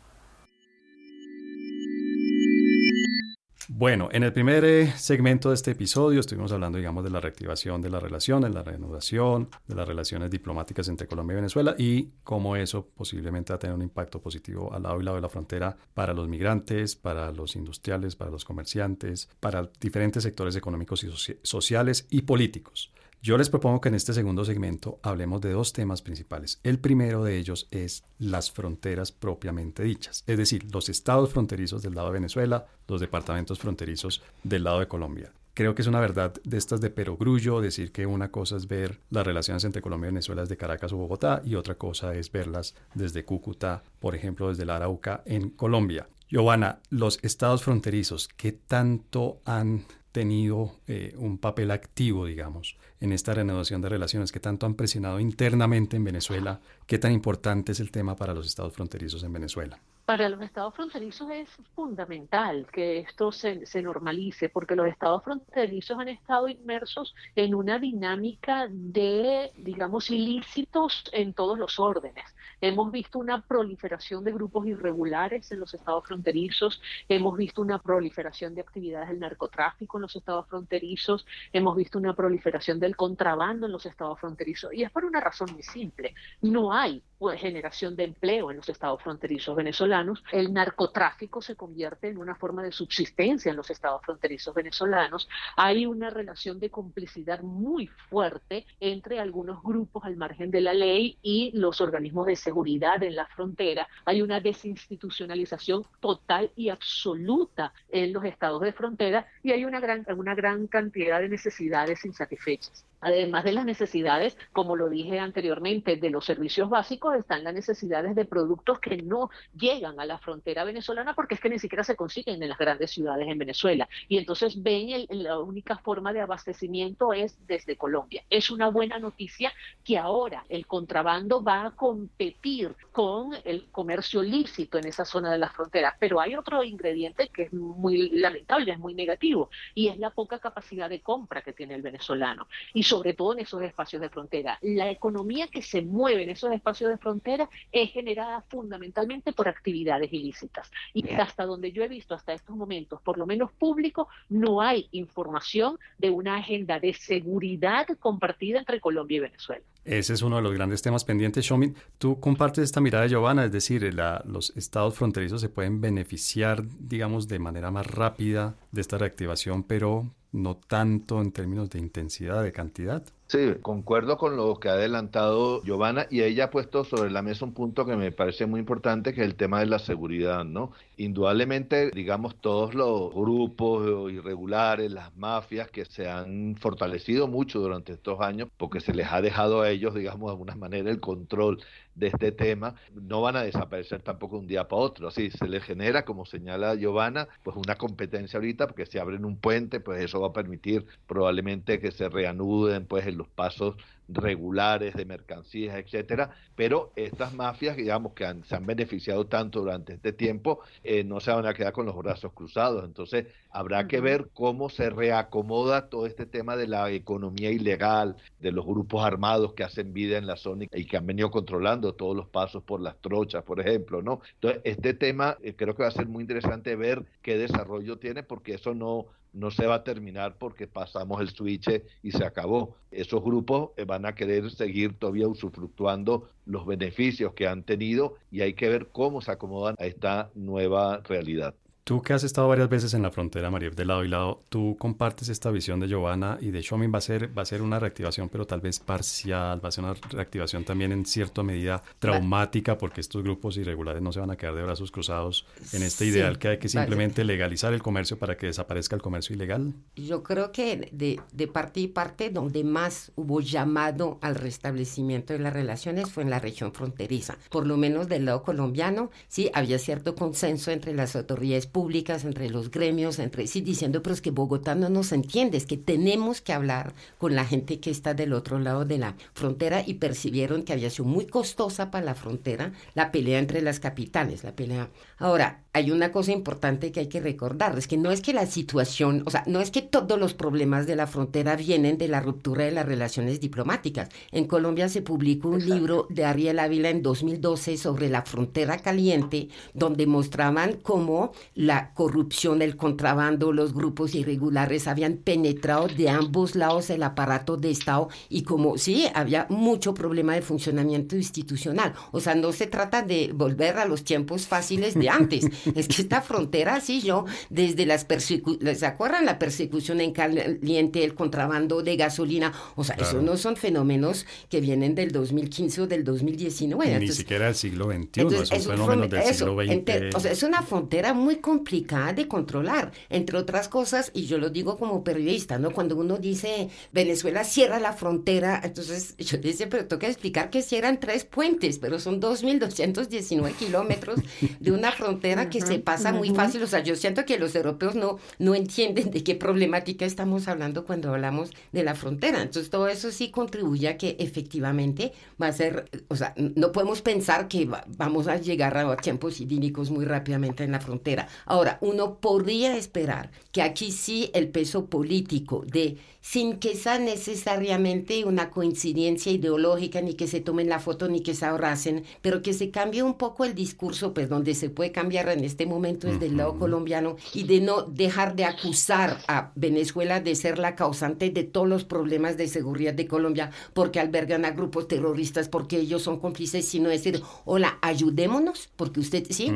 Bueno, en el primer eh, segmento de este episodio estuvimos hablando, digamos, de la reactivación de las relaciones, la reanudación de las relaciones diplomáticas entre Colombia y Venezuela y cómo eso posiblemente va a tener un impacto positivo al lado y lado de la frontera para los migrantes, para los industriales, para los comerciantes, para diferentes sectores económicos y sociales y políticos. Yo les propongo que en este segundo segmento hablemos de dos temas principales. El primero de ellos es las fronteras propiamente dichas, es decir, los estados fronterizos del lado de Venezuela, los departamentos fronterizos del lado de Colombia. Creo que es una verdad de estas de perogrullo decir que una cosa es ver las relaciones entre Colombia y Venezuela desde Caracas o Bogotá y otra cosa es verlas desde Cúcuta, por ejemplo, desde la Arauca en Colombia. Giovanna, los estados fronterizos, ¿qué tanto han tenido eh, un papel activo, digamos, en esta renovación de relaciones que tanto han presionado internamente en Venezuela. ¿Qué tan importante es el tema para los estados fronterizos en Venezuela? Para los estados fronterizos es fundamental que esto se, normalice, porque los estados fronterizos han estado inmersos en una dinámica de, digamos, ilícitos en todos los órdenes. Hemos visto una proliferación de grupos irregulares en los estados fronterizos, hemos visto una proliferación de actividades del narcotráfico en los estados fronterizos, hemos visto una proliferación del contrabando en los estados fronterizos, y es por una razón muy simple. No hay generación de empleo en los estados fronterizos venezolanos, el narcotráfico se convierte en una forma de subsistencia en los estados fronterizos venezolanos, hay una relación de complicidad muy fuerte entre algunos grupos al margen de la ley y los organismos de seguridad en la frontera, hay una desinstitucionalización total y absoluta en los estados de frontera y hay una gran, una gran cantidad de necesidades insatisfechas. Además de las necesidades, como lo dije anteriormente, de los servicios básicos, están las necesidades de productos que no llegan a la frontera venezolana porque es que ni siquiera se consiguen en las grandes ciudades en Venezuela. Y entonces ven el, la única forma de abastecimiento es desde Colombia. Es una buena noticia que ahora el contrabando va a competir con el comercio lícito en esa zona de la frontera. Pero hay otro ingrediente que es muy lamentable, es muy negativo, y es la poca capacidad de compra que tiene el venezolano. Sobre todo en esos espacios de frontera. La economía que se mueve en esos espacios de frontera es generada fundamentalmente por actividades ilícitas. Y hasta donde yo he visto hasta estos momentos, por lo menos público, no hay información de una agenda de seguridad compartida entre Colombia y Venezuela. Ese es uno de los grandes temas pendientes, Shomin. Tú compartes esta mirada de Giovanna, es decir, los estados fronterizos se pueden beneficiar, digamos, de manera más rápida de esta reactivación, pero no tanto en términos de intensidad, de cantidad. Sí, concuerdo con lo que ha adelantado Giovanna y ella ha puesto sobre la mesa un punto que me parece muy importante, que es el tema de la seguridad, ¿no? Indudablemente, digamos, todos los grupos irregulares, las mafias que se han fortalecido mucho durante estos años, porque se les ha dejado a ellos, digamos, de alguna manera el control de este tema, no van a desaparecer tampoco un día para otro. Así se les genera, como señala Giovanna, pues una competencia ahorita, porque si abren un puente, pues eso va a permitir probablemente que se reanuden pues los pasos regulares de mercancías, etcétera, pero estas mafias, digamos, que se han beneficiado tanto durante este tiempo, eh, no se van a quedar con los brazos cruzados. Entonces, habrá que ver cómo se reacomoda todo este tema de la economía ilegal, de los grupos armados que hacen vida en la zona y que han venido controlando todos los pasos por las trochas, por ejemplo, ¿no? Entonces, este tema eh, creo que va a ser muy interesante ver qué desarrollo tiene, porque eso no no se va a terminar porque pasamos el switch y se acabó. Esos grupos eh, van a querer seguir todavía usufructuando los beneficios que han tenido y hay que ver cómo se acomodan a esta nueva realidad. Tú que has estado varias veces en la frontera, María, de lado y lado, tú compartes esta visión de Giovanna y de Shomin va a ser va a ser una reactivación, pero tal vez parcial, va a ser una reactivación también en cierta medida traumática, porque estos grupos irregulares no se van a quedar de brazos cruzados en este ideal que hay que simplemente legalizar el comercio para que desaparezca el comercio ilegal. Yo creo que de, de parte y parte donde más hubo llamado al restablecimiento de las relaciones fue en la región fronteriza, por lo menos del lado colombiano, sí había cierto consenso entre las autoridades públicas públicas, entre los gremios, entre sí, diciendo, pero es que Bogotá no nos entiende, es que tenemos que hablar con la gente que está del otro lado de la frontera y percibieron que había sido muy costosa para la frontera la pelea entre las capitales, la pelea. Ahora, hay una cosa importante que hay que recordar, es que no es que la situación, o sea, no es que todos los problemas de la frontera vienen de la ruptura de las relaciones diplomáticas. En Colombia se publicó un libro de Ariel Ávila en 2012 sobre la frontera caliente, donde mostraban cómo la corrupción, el contrabando, los grupos irregulares habían penetrado de ambos lados el aparato de Estado y como sí, había mucho problema de funcionamiento institucional. O sea, no se trata de volver a los tiempos fáciles de antes. es que esta frontera, sí, yo, desde las persecuciones, ¿se acuerdan la persecución en caliente, el contrabando de gasolina? O sea, eso no son fenómenos que vienen del 2015 o del 2019. Ni siquiera del siglo XXI, es un fenómeno del siglo XX. o sea, es una frontera muy complicada de controlar, entre otras cosas, y yo lo digo como periodista, ¿no? Cuando uno dice Venezuela cierra la frontera, entonces yo dice, pero que explicar que cierran tres puentes, pero son 2.219 kilómetros de una frontera que se pasa muy fácil. O sea, yo siento que los europeos no, no entienden de qué problemática estamos hablando cuando hablamos de la frontera. Entonces, todo eso sí contribuye a que efectivamente va a ser, o sea, no podemos pensar que vamos a llegar a tiempos idílicos muy rápidamente en la frontera. Ahora, uno podría esperar que aquí sí el peso político de sin que sea necesariamente una coincidencia ideológica, ni que se tomen la foto, ni que se abracen, pero que se cambie un poco el discurso, pues donde se puede cambiar en este momento es del lado colombiano, y de no dejar de acusar a Venezuela de ser la causante de todos los problemas de seguridad de Colombia, porque albergan a grupos terroristas, porque ellos son cómplices, sino decir, hola, ayudémonos, porque usted, sí,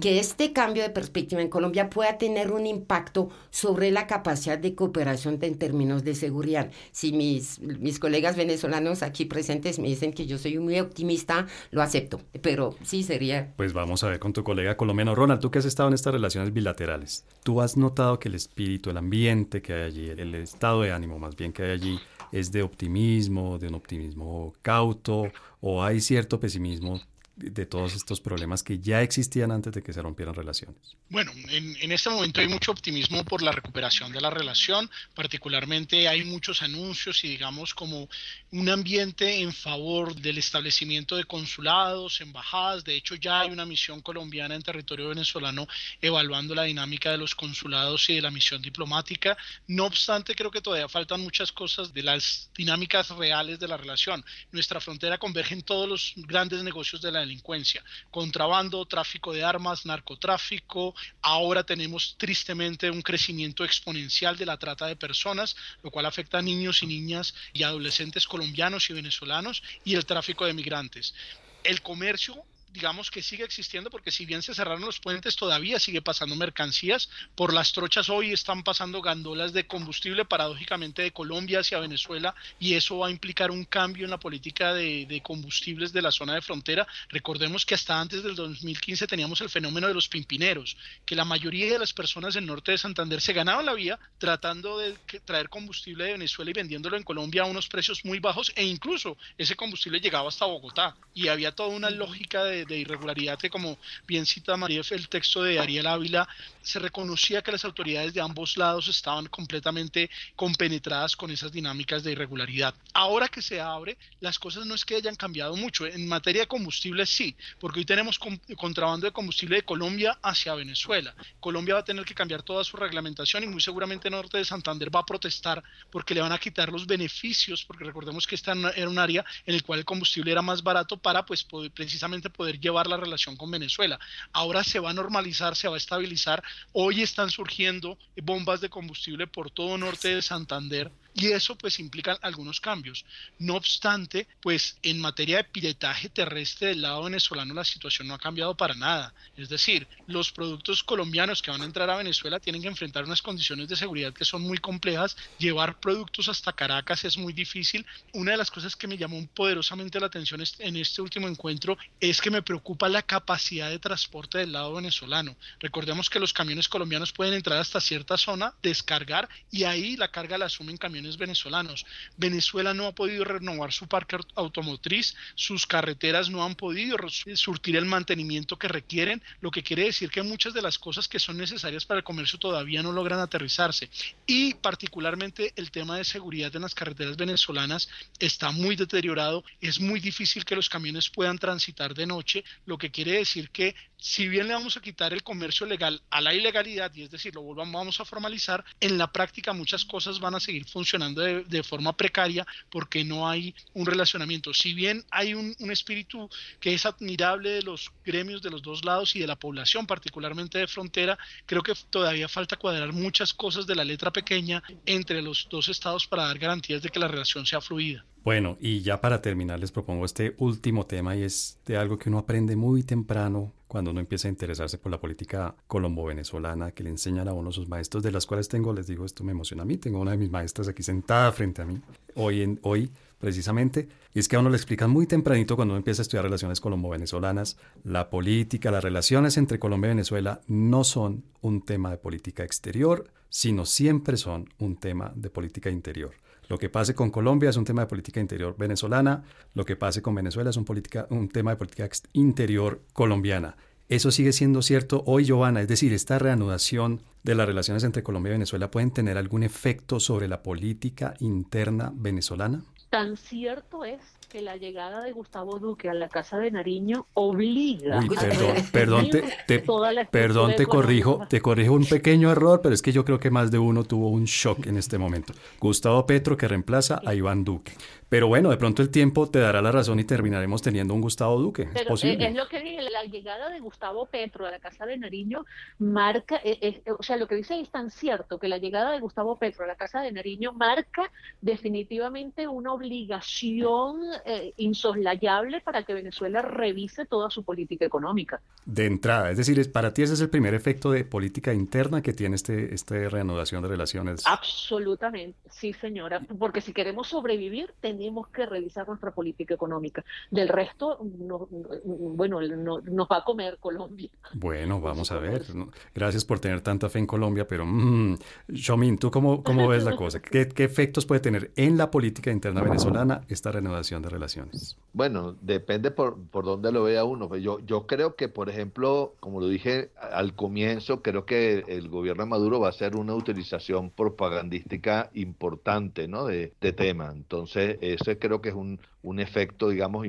que este cambio de perspectiva en Colombia pueda tener un impacto sobre la capacidad de cooperación en términos de seguridad. Si mis, mis colegas venezolanos aquí presentes me dicen que yo soy muy optimista, lo acepto, pero sí sería... Pues vamos a ver con tu colega colombiano. Ronald, tú que has estado en estas relaciones bilaterales, ¿tú has notado que el espíritu, el ambiente que hay allí, el estado de ánimo más bien que hay allí, es de optimismo, de un optimismo cauto, o hay cierto pesimismo de todos estos problemas que ya existían antes de que se rompieran relaciones? Bueno, en, este momento hay mucho optimismo por la recuperación de la relación, particularmente hay muchos anuncios y digamos como un ambiente en favor del establecimiento de consulados, embajadas, de hecho ya hay una misión colombiana en territorio venezolano evaluando la dinámica de los consulados y de la misión diplomática, no obstante creo que todavía faltan muchas cosas de las dinámicas reales de la relación. Nuestra frontera converge en todos los grandes negocios de la delincuencia, contrabando, tráfico de armas, narcotráfico. Ahora tenemos tristemente un crecimiento exponencial de la trata de personas, lo cual afecta a niños y niñas y adolescentes colombianos y venezolanos y el tráfico de migrantes. El comercio digamos que sigue existiendo porque si bien se cerraron los puentes todavía sigue pasando mercancías. Por las trochas hoy están pasando gandolas de combustible paradójicamente de Colombia hacia Venezuela y eso va a implicar un cambio en la política de, de combustibles de la zona de frontera. Recordemos que hasta antes del 2015 teníamos el fenómeno de los pimpineros que la mayoría de las personas del norte de Santander se ganaban la vía tratando de traer combustible de Venezuela y vendiéndolo en Colombia a unos precios muy bajos e incluso ese combustible llegaba hasta Bogotá y había toda una lógica de de, irregularidad que como bien cita María el texto de Ariel Ávila, se reconocía que las autoridades de ambos lados estaban completamente compenetradas con esas dinámicas de irregularidad. Ahora que se abre, las cosas no es que hayan cambiado mucho. En materia de combustible sí, porque hoy tenemos contrabando de combustible de Colombia hacia Venezuela. Colombia va a tener que cambiar toda su reglamentación y muy seguramente Norte de Santander va a protestar porque le van a quitar los beneficios, porque recordemos que esta era un área en el cual el combustible era más barato para pues precisamente poder llevar la relación con Venezuela. Ahora se va a normalizar, se va a estabilizar. Hoy están surgiendo bombas de combustible por todo norte de Santander y eso pues implica algunos cambios. No obstante, pues en materia de piretaje terrestre del lado venezolano la situación no ha cambiado para nada. Es decir, los productos colombianos que van a entrar a Venezuela tienen que enfrentar unas condiciones de seguridad que son muy complejas. Llevar productos hasta Caracas es muy difícil. Una de las cosas que me llamó poderosamente la atención en este último encuentro es que me preocupa la capacidad de transporte del lado venezolano. Recordemos que los camiones colombianos pueden entrar hasta cierta zona, descargar y ahí la carga la asumen camiones venezolanos. Venezuela no ha podido renovar su parque automotriz, sus carreteras no han podido surtir el mantenimiento que requieren, lo que quiere decir que muchas de las cosas que son necesarias para el comercio todavía no logran aterrizarse. Y particularmente el tema de seguridad en las carreteras venezolanas está muy deteriorado, es muy difícil que los camiones puedan transitar de noche, lo que quiere decir que si bien le vamos a quitar el comercio legal a la ilegalidad, y es decir, lo volvamos a formalizar, en la práctica muchas cosas van a seguir funcionando de, forma precaria porque no hay un relacionamiento. Si bien hay un, espíritu que es admirable de los gremios de los dos lados y de la población, particularmente de frontera, creo que todavía falta cuadrar muchas cosas de la letra pequeña entre los dos estados para dar garantías de que la relación sea fluida. Bueno, y ya para terminar les propongo este último tema y es de algo que uno aprende muy temprano cuando uno empieza a interesarse por la política colombo-venezolana que le enseñan a uno sus maestros, de las cuales tengo, les digo, esto me emociona a mí, tengo una de mis maestras aquí sentada frente a mí, hoy, en, hoy precisamente, y es que a uno le explican muy tempranito cuando uno empieza a estudiar relaciones colombo-venezolanas, la política, las relaciones entre Colombia y Venezuela no son un tema de política exterior, sino siempre son un tema de política interior. Lo que pase con Colombia es un tema de política interior venezolana, lo que pase con Venezuela es un, política, un tema de política interior colombiana. Eso sigue siendo cierto hoy, Giovanna, es decir, esta reanudación de las relaciones entre Colombia y Venezuela pueden tener algún efecto sobre la política interna venezolana? Tan cierto es que la llegada de Gustavo Duque a la Casa de Nariño obliga Uy, perdón, perdón, te, te perdón, te corrijo, te corrijo un pequeño error, pero es que yo creo que más de uno tuvo un shock en este momento. Gustavo Petro que reemplaza a Iván Duque. Pero bueno, de pronto el tiempo te dará la razón y terminaremos teniendo un Gustavo Duque. es, posible. es lo que dije, la llegada de Gustavo Petro a la Casa de Nariño marca, eh, eh, o sea, lo que dice es tan cierto que la llegada de Gustavo Petro a la Casa de Nariño marca definitivamente una obligación eh, insoslayable para que Venezuela revise toda su política económica. De entrada, es decir, para ti ese es el primer efecto de política interna que tiene este, esta reanudación de relaciones. Absolutamente, sí señora, porque si queremos sobrevivir, tenemos tenemos que revisar nuestra política económica. Del resto, no, bueno, no, nos va a comer Colombia. Bueno, vamos a ver. Gracias por tener tanta fe en Colombia, pero, mmm, Shomin, ¿tú cómo, cómo ves la cosa? ¿Qué, ¿Qué efectos puede tener en la política interna venezolana esta renovación de relaciones? Bueno, depende por, por dónde lo vea uno. Yo, yo creo que, por ejemplo, como lo dije al comienzo, creo que el gobierno de Maduro va a hacer una utilización propagandística importante ¿no? de, de tema. Entonces, ese creo que es un, un efecto, digamos,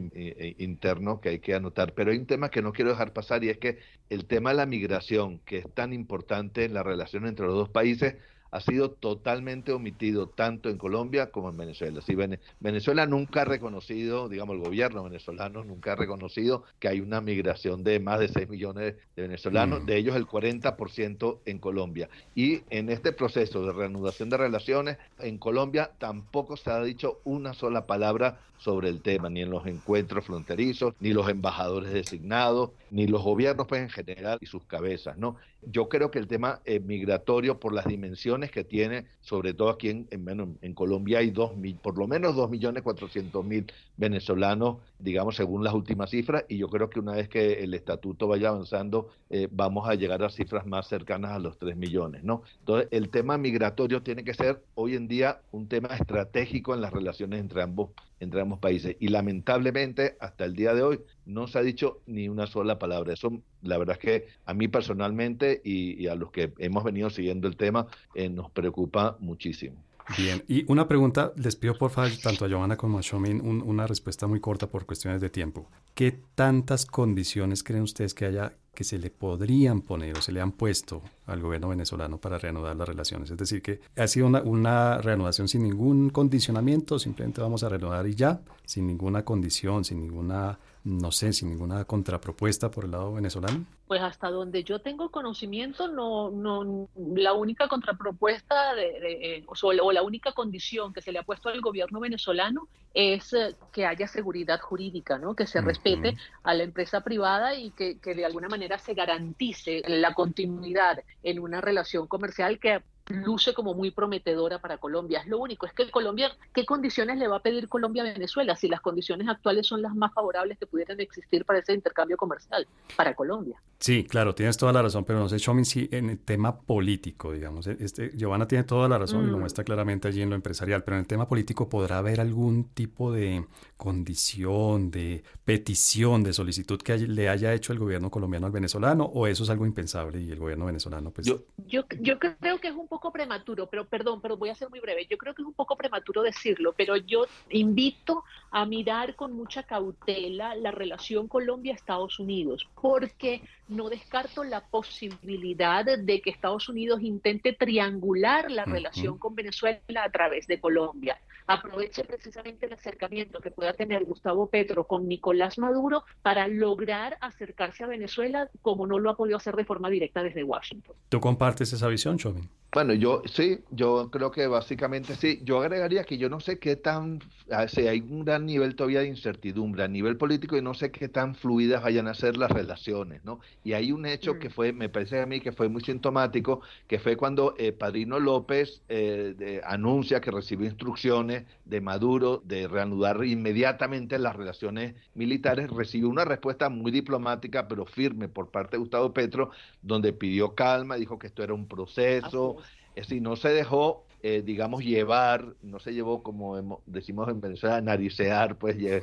interno que hay que anotar. Pero hay un tema que no quiero dejar pasar y es que el tema de la migración, que es tan importante en la relación entre los dos países, ha sido totalmente omitido tanto en Colombia como en Venezuela. Si Venezuela nunca ha reconocido, digamos, el gobierno venezolano nunca ha reconocido que hay una migración de más de 6 millones de venezolanos, mm. de ellos el 40% en Colombia. Y en este proceso de reanudación de relaciones, en Colombia tampoco se ha dicho una sola palabra sobre el tema, ni en los encuentros fronterizos, ni los embajadores designados, ni los gobiernos pues en general y sus cabezas, ¿no? Yo creo que el tema eh, migratorio, por las dimensiones que tiene, sobre todo aquí en, en, Colombia hay dos, por lo menos 2.400.000 venezolanos, digamos, según las últimas cifras, y yo creo que una vez que el estatuto vaya avanzando, eh, vamos a llegar a cifras más cercanas a los 3 millones, ¿no? Entonces, el tema migratorio tiene que ser hoy en día un tema estratégico en las relaciones entre ambos entre ambos países. Y lamentablemente, hasta el día de hoy, no se ha dicho ni una sola palabra. Eso, la verdad es que a mí personalmente y, a los que hemos venido siguiendo el tema, eh, nos preocupa muchísimo. Bien, y una pregunta, les pido por favor, tanto a Johanna como a Shomin, una respuesta muy corta por cuestiones de tiempo. ¿Qué tantas condiciones creen ustedes que haya que se le podrían poner o se le han puesto al gobierno venezolano para reanudar las relaciones. Es decir, que ha sido una, reanudación sin ningún condicionamiento, simplemente vamos a reanudar y ya, sin ninguna condición, sin ninguna no sé, sin ninguna contrapropuesta por el lado venezolano? Pues hasta donde yo tengo conocimiento, no, no, la única contrapropuesta de, o, la única condición que se le ha puesto al gobierno venezolano es eh, que haya seguridad jurídica, ¿no? que se respete a la empresa privada y que, que de alguna manera se garantice la continuidad en una relación comercial que luce como muy prometedora para Colombia. Es lo único, es que Colombia, ¿qué condiciones le va a pedir Colombia a Venezuela si las condiciones actuales son las más favorables que pudieran existir para ese intercambio comercial para Colombia? Sí, claro, tienes toda la razón, pero no sé, Shomin, si en el tema político, digamos, e-, este, Giovanna tiene toda la razón y lo mm. muestra claramente allí en lo empresarial, pero en el tema político podrá haber algún tipo de condición, de petición, de solicitud que le haya hecho el gobierno colombiano al venezolano, o eso es algo impensable y el gobierno venezolano, pues... Yo, yo, yo creo que es un poco prematuro, pero perdón, pero voy a ser muy breve. Yo creo que es un poco prematuro decirlo, pero yo invito a mirar con mucha cautela la relación Colombia-Estados Unidos, porque no descarto la posibilidad de que Estados Unidos intente triangular la relación con Venezuela a través de Colombia. Aproveche precisamente el acercamiento que pueda tener Gustavo Petro con Nicolás Maduro para lograr acercarse a Venezuela como no lo ha podido hacer de forma directa desde Washington. ¿Tú compartes esa visión, Chauvin? Bueno, yo sí, yo creo que básicamente sí. Yo agregaría que yo no sé qué tan, ah, si hay un gran nivel todavía de incertidumbre a nivel político y no sé qué tan fluidas vayan a ser las relaciones, ¿no? Y hay un hecho que mm. fue, me parece a mí que fue muy sintomático, que fue cuando eh, Padrino López eh, anuncia que recibió instrucciones de Maduro de reanudar inmediatamente las relaciones militares, recibió una respuesta muy diplomática pero firme por parte de Gustavo Petro, donde pidió calma, dijo que esto era un proceso es decir, no se dejó eh, digamos, llevar, no se llevó, como decimos en Venezuela, naricear, pues, eh,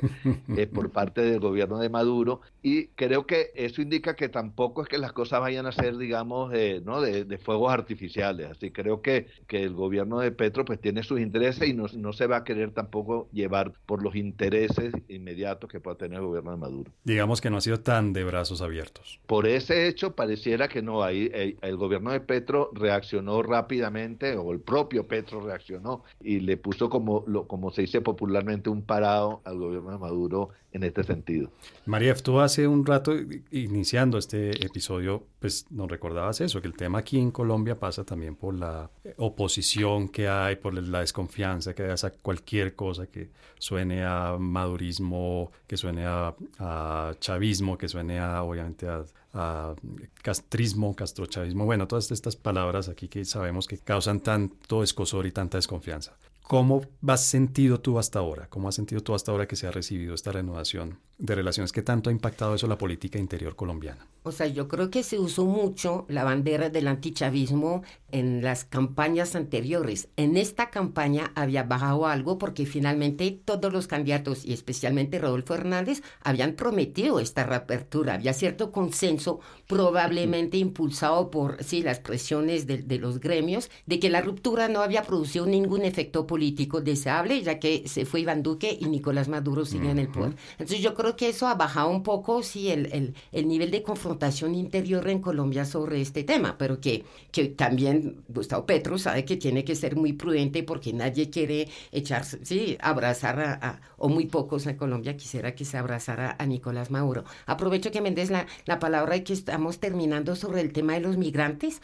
por parte del gobierno de Maduro. Y creo que eso indica que tampoco es que las cosas vayan a ser, digamos, ¿no? de, fuegos artificiales. Así creo que, que el gobierno de Petro, pues, tiene sus intereses y no, no se va a querer tampoco llevar por los intereses inmediatos que pueda tener el gobierno de Maduro. Digamos que no ha sido tan de brazos abiertos. Por ese hecho, pareciera que no. Ahí el, el gobierno de Petro reaccionó rápidamente, o el propio Petro reaccionó y le puso como, lo, como se dice popularmente un parado al gobierno de Maduro en este sentido. María, tú hace un rato, iniciando este episodio, pues nos recordabas eso, que el tema aquí en Colombia pasa también por la oposición que hay, por la desconfianza que hay a cualquier cosa que suene a madurismo, que suene a, chavismo, que suene a, obviamente, a, a castrismo, castrochavismo, bueno, todas estas palabras aquí que sabemos que causan tanto escosor y tanta desconfianza. ¿Cómo has sentido tú hasta ahora? ¿Cómo has sentido tú hasta ahora que se ha recibido esta renovación de relaciones? ¿Qué tanto ha impactado eso la política interior colombiana? O sea, yo creo que se usó mucho la bandera del antichavismo en las campañas anteriores. En esta campaña había bajado algo porque finalmente todos los candidatos, y especialmente Rodolfo Hernández, habían prometido esta reapertura. Había cierto consenso, probablemente impulsado por sí, las presiones de, de los gremios, de que la ruptura no había producido ningún efecto político deseable, ya que se fue Iván Duque y Nicolás Maduro sigue en el poder. Entonces yo creo que eso ha bajado un poco, sí, el, el, el nivel de confrontación interior en Colombia sobre este tema, pero que, que también Gustavo Petro sabe que tiene que ser muy prudente porque nadie quiere echarse, sí, abrazar a, o muy pocos en Colombia. Quisiera que se abrazara a Nicolás Maduro. Aprovecho que Méndez la, la palabra y que estamos terminando sobre el tema de los migrantes.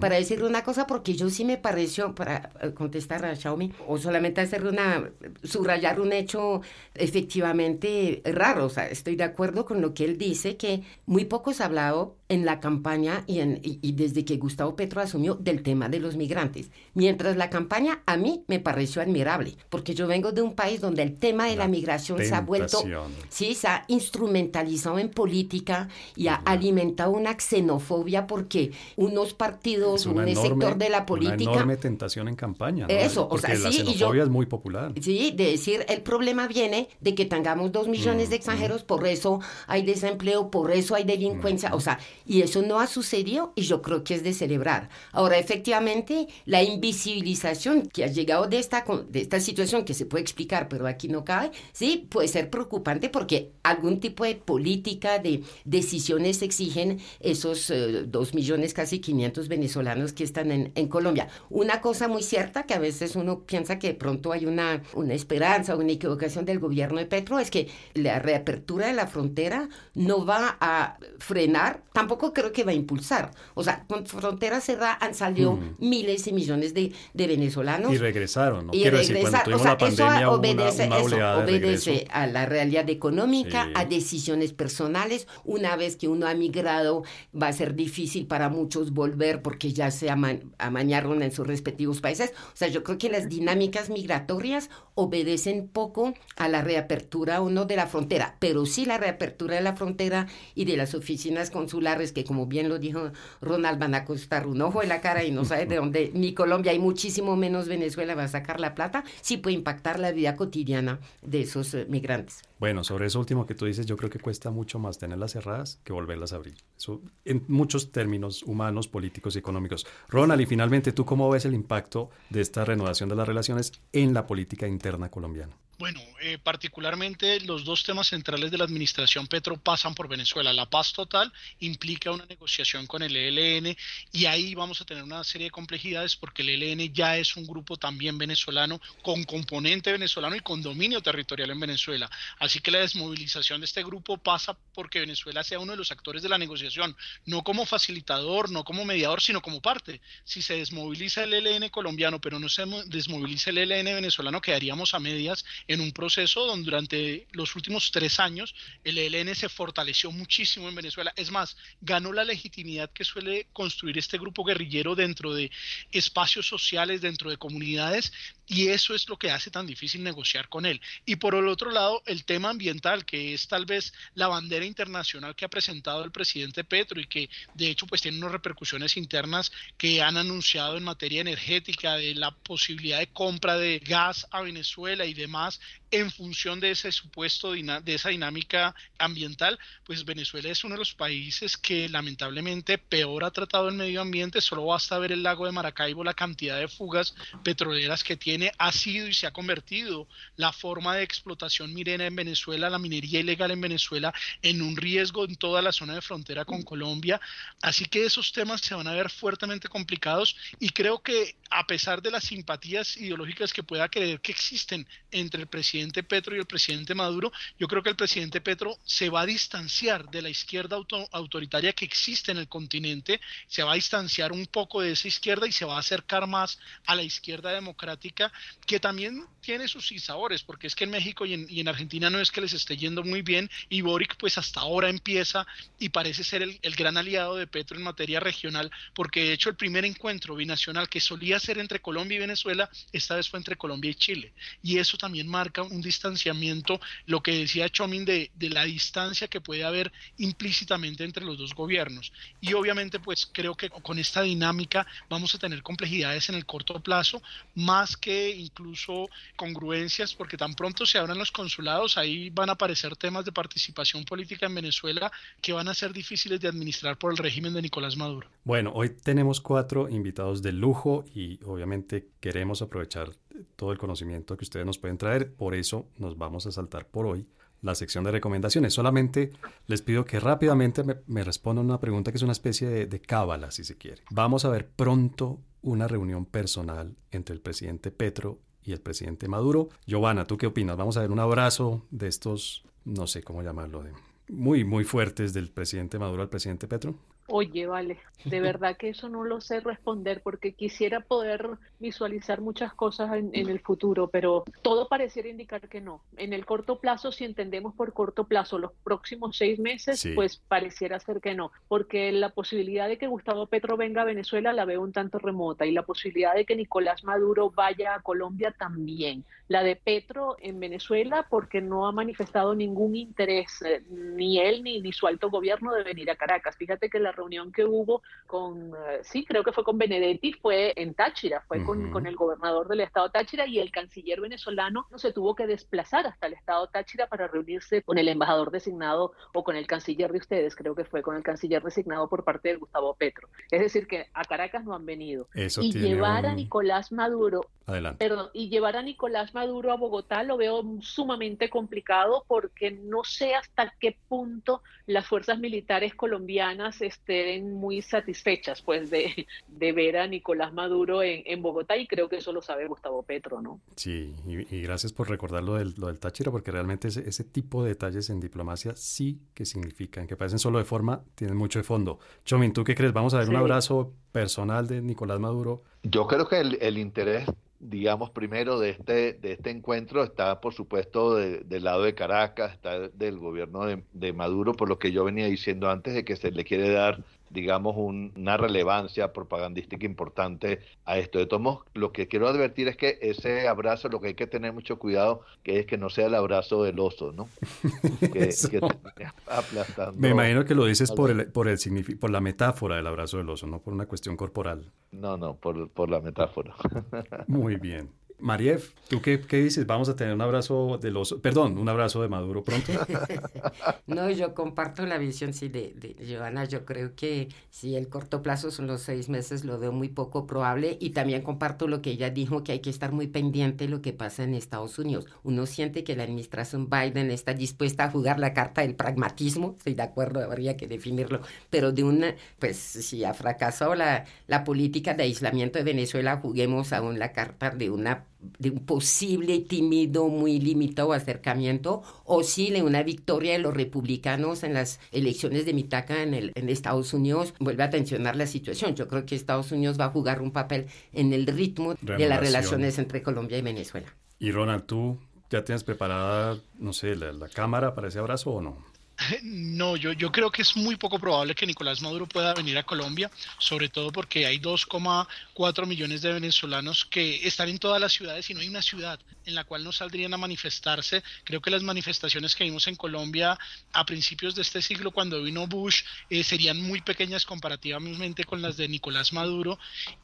Para decirle una cosa porque yo sí me pareció, para eh, contestar a Xiaomi, o solamente hacer una, subrayar un hecho efectivamente raro, estoy de acuerdo con lo que él dice, que muy poco se ha hablado en la campaña y, en, y, desde que Gustavo Petro asumió del tema de los migrantes. Mientras la campaña a mí me pareció admirable, porque yo vengo de un país donde el tema de la, migración se ha vuelto, sí, se ha instrumentalizado en política y ha alimentado una xenofobia porque unos partidos, un sector de la política... Una enorme tentación en campaña. Eso, o sea, la sí, xenofobia es muy popular. Sí, de decir, el problema viene de que tengamos dos millones de extranjeros, por eso hay desempleo, por eso hay delincuencia, o sea, y eso no ha sucedido y yo creo que es de celebrar. Ahora, efectivamente, la invisibilización que ha llegado de esta, de esta situación, que se puede explicar, pero aquí no cabe, sí, puede ser preocupante porque algún tipo de política, de decisiones exigen esos eh, dos millones, casi 500 venezolanos que están en, en, Colombia. Una cosa muy cierta que a veces uno piensa que de pronto hay una, una esperanza, una equivocación del gobierno de Petro, es que la reapertura de la frontera no va a frenar, tampoco creo que va a impulsar. O sea, con frontera cerrada han salido miles y millones de, de, venezolanos. Y regresaron, ¿no? Y Quiero regresar, decir, cuando o sea, la pandemia eso obedece, una, una eso, obedece de a la realidad económica, Sí. a decisiones personales. Una vez que uno ha migrado, va a ser difícil para muchos volver porque ya se ama- amañaron en sus respectivos países. O sea, yo creo que las dinámicas migratorias obedecen poco a la reapertura o no de la frontera, pero sí la reapertura de la frontera y de las oficinas consulares que, como bien lo dijo Ronald, van a costar un ojo de la cara y no sabe de dónde ni Colombia y muchísimo menos Venezuela va a sacar la plata, sí puede impactar la vida cotidiana de esos eh, migrantes. Bueno, sobre eso último que tú dices, yo creo que cuesta mucho más tenerlas cerradas que volverlas a abrir. Eso en muchos términos humanos, políticos y económicos. Ronald, y finalmente, ¿tú cómo ves el impacto de esta renovación de las relaciones en la política interna colombiana? Bueno, eh, particularmente los dos temas centrales de la administración Petro pasan por Venezuela. La paz total implica una negociación con el ELN y ahí vamos a tener una serie de complejidades porque el ELN ya es un grupo también venezolano con componente venezolano y con dominio territorial en Venezuela. Así que la desmovilización de este grupo pasa porque Venezuela sea uno de los actores de la negociación, no como facilitador, no como mediador, sino como parte. Si se desmoviliza el ELN colombiano, pero no se mo- desmoviliza el ELN venezolano, quedaríamos a medias en un proceso donde durante los últimos tres años el ELN se fortaleció muchísimo en Venezuela. Es más, ganó la legitimidad que suele construir este grupo guerrillero dentro de espacios sociales, dentro de comunidades, y eso es lo que hace tan difícil negociar con él. Y por el otro lado, el tema ambiental, que es tal vez la bandera internacional que ha presentado el presidente Petro y que de hecho pues tiene unas repercusiones internas que han anunciado en materia energética de la posibilidad de compra de gas a Venezuela y demás en función de ese supuesto de esa dinámica ambiental, pues Venezuela es uno de los países que lamentablemente peor ha tratado el medio ambiente, solo basta ver el lago de Maracaibo, la cantidad de fugas petroleras que tiene, ha sido y se ha convertido la forma de explotación minera en Venezuela, la minería ilegal en Venezuela, en un riesgo en toda la zona de frontera con Colombia. Así que esos temas se van a ver fuertemente complicados y creo que a pesar de las simpatías ideológicas que pueda creer que existen entre el presidente presidente Petro y el presidente Maduro, yo creo que el presidente Petro se va a distanciar de la izquierda autoritaria que existe en el continente, se va a distanciar un poco de esa izquierda y se va a acercar más a la izquierda democrática, que también tiene sus sabores, porque es que en México y en, Argentina no es que les esté yendo muy bien, y Boric pues hasta ahora empieza y parece ser el, el gran aliado de Petro en materia regional, porque de hecho el primer encuentro binacional que solía ser entre Colombia y Venezuela, esta vez fue entre Colombia y Chile. Y eso también marca un distanciamiento, lo que decía Chomin, de, de la distancia que puede haber implícitamente entre los dos gobiernos. Y obviamente pues creo que con esta dinámica vamos a tener complejidades en el corto plazo, más que incluso congruencias, porque tan pronto se abran los consulados, ahí van a aparecer temas de participación política en Venezuela que van a ser difíciles de administrar por el régimen de Nicolás Maduro. Bueno, hoy tenemos cuatro invitados de lujo y obviamente queremos aprovechar todo el conocimiento que ustedes nos pueden traer, por eso nos vamos a saltar por hoy la sección de recomendaciones. Solamente les pido que rápidamente me, respondan una pregunta que es una especie de, de cábala, si se quiere. Vamos a ver pronto una reunión personal entre el presidente Petro y el presidente Maduro. Giovanna, ¿tú qué opinas? Vamos a ver un abrazo de estos, no sé cómo llamarlo, de muy, muy fuertes del presidente Maduro al presidente Petro. Oye, vale, de verdad que eso no lo sé responder porque quisiera poder visualizar muchas cosas en, el futuro, pero todo pareciera indicar que no. En el corto plazo, si entendemos por corto plazo los próximos seis meses, pues pareciera ser que no, porque la posibilidad de que Gustavo Petro venga a Venezuela la veo un tanto remota y la posibilidad de que Nicolás Maduro vaya a Colombia también. La de Petro en Venezuela porque no ha manifestado ningún interés, eh, ni él ni, ni su alto gobierno, de venir a Caracas. Fíjate que la reunión que hubo con, eh, sí, creo que fue con Benedetti, fue en Táchira, fue con, con, el gobernador del estado Táchira y el canciller venezolano no se tuvo que desplazar hasta el estado Táchira para reunirse con el embajador designado o con el canciller de ustedes, creo que fue con el canciller designado por parte de Gustavo Petro. Es decir, que a Caracas no han venido. y llevar a Nicolás Maduro, Adelante. perdón, y llevar a Nicolás Maduro a Bogotá lo veo sumamente complicado porque no sé hasta qué punto las fuerzas militares colombianas estén muy satisfechas pues de, de ver a Nicolás Maduro en, en, Bogotá y creo que eso lo sabe Gustavo Petro, ¿no? Sí, y, gracias por recordar lo del, lo del Táchira porque realmente ese, ese, tipo de detalles en diplomacia sí que significan, que parecen solo de forma, tienen mucho de fondo. Chomin, ¿tú qué crees? Vamos a ver un abrazo personal de Nicolás Maduro. Yo creo que el, el interés digamos, primero de este, de este encuentro está, por supuesto, del lado de Caracas, está del gobierno de, de, Maduro, por lo que yo venía diciendo antes de que se le quiere dar digamos, una relevancia propagandística importante a esto. De todos modos, lo que quiero advertir es que ese abrazo, lo que hay que tener mucho cuidado, que es que no sea el abrazo del oso, ¿no? que, aplastando. Me imagino que lo dices por, el, por, el por la metáfora del abrazo del oso, no por una cuestión corporal. No, no, por, por la metáfora. Muy bien. Mariev, ¿tú qué, qué, dices? ¿Vamos a tener un abrazo de los... Perdón, un abrazo de Maduro pronto? no, yo comparto la visión, sí, de, de Joana. Yo creo que si el corto plazo son los seis meses, lo veo muy poco probable. Y también comparto lo que ella dijo, que hay que estar muy pendiente de lo que pasa en Estados Unidos. Uno siente que la administración Biden está dispuesta a jugar la carta del pragmatismo, estoy de acuerdo, habría que definirlo, pero de una, pues si ha fracasado la, la política de aislamiento de Venezuela, juguemos aún la carta de una de un posible tímido, muy limitado acercamiento, o si de una victoria de los republicanos en las elecciones de Mitaca en, el, en Estados Unidos vuelve a tensionar la situación. Yo creo que Estados Unidos va a jugar un papel en el ritmo de las relaciones entre Colombia y Venezuela. Y Ronald, ¿tú ya tienes preparada, no sé, la cámara para ese abrazo o no? No, yo, yo creo que es muy poco probable que Nicolás Maduro pueda venir a Colombia, sobre todo porque hay 2,4 millones de venezolanos que están en todas las ciudades y no hay una ciudad en la cual no saldrían a manifestarse. Creo que las manifestaciones que vimos en Colombia a principios de este siglo, cuando vino Bush, eh, serían muy pequeñas comparativamente con las de Nicolás Maduro.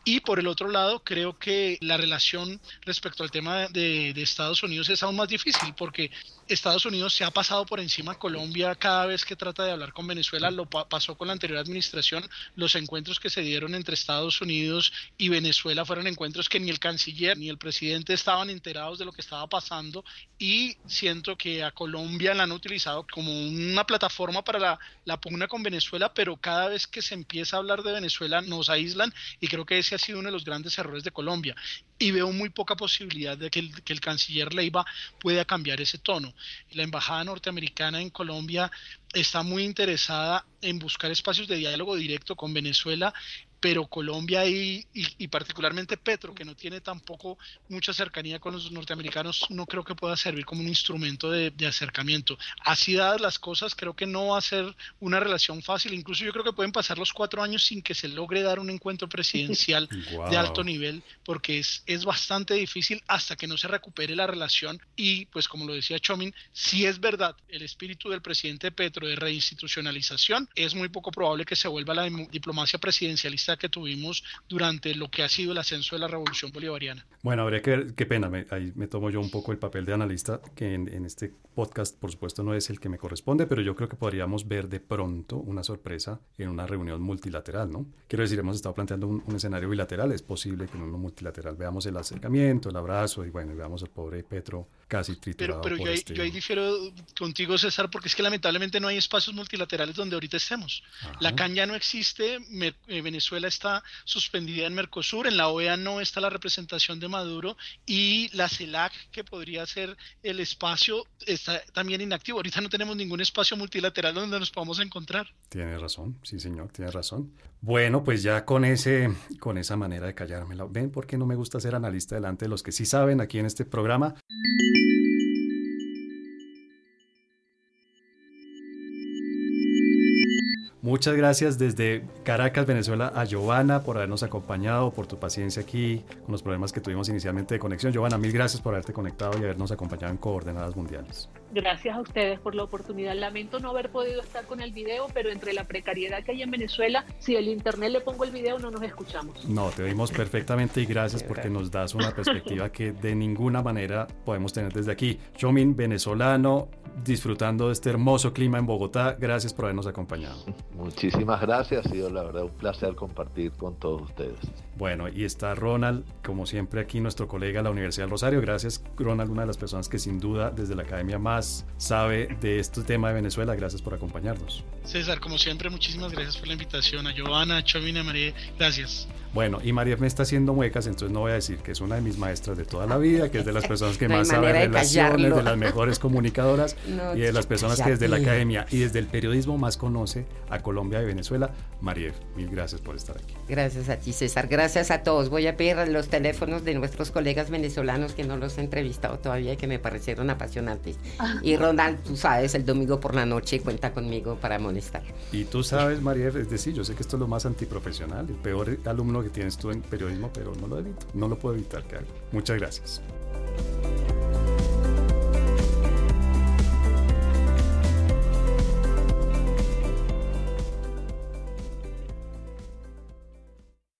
Y por el otro lado, creo que la relación respecto al tema de, de Estados Unidos es aún más difícil porque Estados Unidos se ha pasado por encima a Colombia cada vez que trata de hablar con Venezuela, lo pasó con la anterior administración, los encuentros que se dieron entre Estados Unidos y Venezuela fueron encuentros que ni el canciller ni el presidente estaban enterados de lo que estaba pasando y siento que a Colombia la han utilizado como una plataforma para la, la pugna con Venezuela, pero cada vez que se empieza a hablar de Venezuela nos aíslan y creo que ese ha sido uno de los grandes errores de Colombia. y veo muy poca posibilidad de que el, que el canciller Leiva pueda cambiar ese tono. La embajada norteamericana en Colombia está muy interesada en buscar espacios de diálogo directo con Venezuela pero Colombia y, y, particularmente Petro, que no tiene tampoco mucha cercanía con los norteamericanos, no creo que pueda servir como un instrumento de, acercamiento. Así dadas las cosas, creo que no va a ser una relación fácil. Incluso yo creo que pueden pasar los cuatro años sin que se logre dar un encuentro presidencial de alto nivel, porque es, es bastante difícil hasta que no se recupere la relación. Y pues como lo decía Chomin, si es verdad el espíritu del presidente Petro de reinstitucionalización, es muy poco probable que se vuelva la diplomacia presidencialista que tuvimos durante lo que ha sido el ascenso de la revolución bolivariana. Bueno, habría que ver, qué pena, ahí me tomo yo un poco el papel de analista, que en, este podcast, por supuesto, no es el que me corresponde, pero yo creo que podríamos ver de pronto una sorpresa en una reunión multilateral, ¿no? Quiero decir, hemos estado planteando un, escenario bilateral, es posible que en uno multilateral veamos el acercamiento, el abrazo, y bueno, veamos al pobre Petro casi triturado. Pero, pero yo, este... yo, ahí difiero contigo, César, porque es que lamentablemente no hay espacios multilaterales donde ahorita estemos. La CAN ya no existe, eh, Venezuela está suspendida en Mercosur, en la OEA no está la representación de Maduro y la CELAC, que podría ser el espacio, está también inactivo. Ahorita no tenemos ningún espacio multilateral donde nos podamos encontrar. Tiene razón, sí señor, tiene razón. Bueno, pues ya con ese, con esa manera de callármela. ¿Ven por qué no me gusta ser analista delante de los que sí saben aquí en este programa? Muchas gracias desde Caracas, Venezuela, a Giovanna por habernos acompañado, por tu paciencia aquí con los problemas que tuvimos inicialmente de conexión. Giovanna, mil gracias por haberte conectado y habernos acompañado en Coordenadas Mundiales. Gracias a ustedes por la oportunidad. Lamento no haber podido estar con el video, pero entre la precariedad que hay en Venezuela, si el internet le pongo el video no nos escuchamos. No, te oímos perfectamente y gracias porque nos das una perspectiva que de ninguna manera podemos tener desde aquí. Chomin, venezolano, disfrutando de este hermoso clima en Bogotá. Gracias por habernos acompañado. Muchísimas gracias, ha sido la verdad un placer compartir con todos ustedes. Bueno, y está Ronald, como siempre aquí nuestro colega de la Universidad del Rosario. Gracias Ronald, una de las personas que sin duda desde la academia más sabe de este tema de Venezuela. Gracias por acompañarnos. César, como siempre, muchísimas gracias por la invitación. A Giovanna, a Chovina, María, gracias. Bueno, y María me está haciendo muecas, entonces no voy a decir que es una de mis maestras de toda la vida, que es de las personas que más sabe relaciones, de las mejores comunicadoras y de las personas que desde la academia y desde el periodismo más conoce a Colombia y Venezuela. María, mil gracias por estar aquí. Gracias a ti, César. Gracias a todos. Voy a pedir los teléfonos de nuestros colegas venezolanos que no los he entrevistado todavía y que me parecieron apasionantes. Y Ronald, tú sabes, el domingo por la noche cuenta conmigo para amonestar. Y tú sabes, María, es decir, yo sé que esto es lo más antiprofesional, el peor alumno que tienes tú en periodismo, pero no lo evito, no lo puedo evitar que haga. Muchas gracias.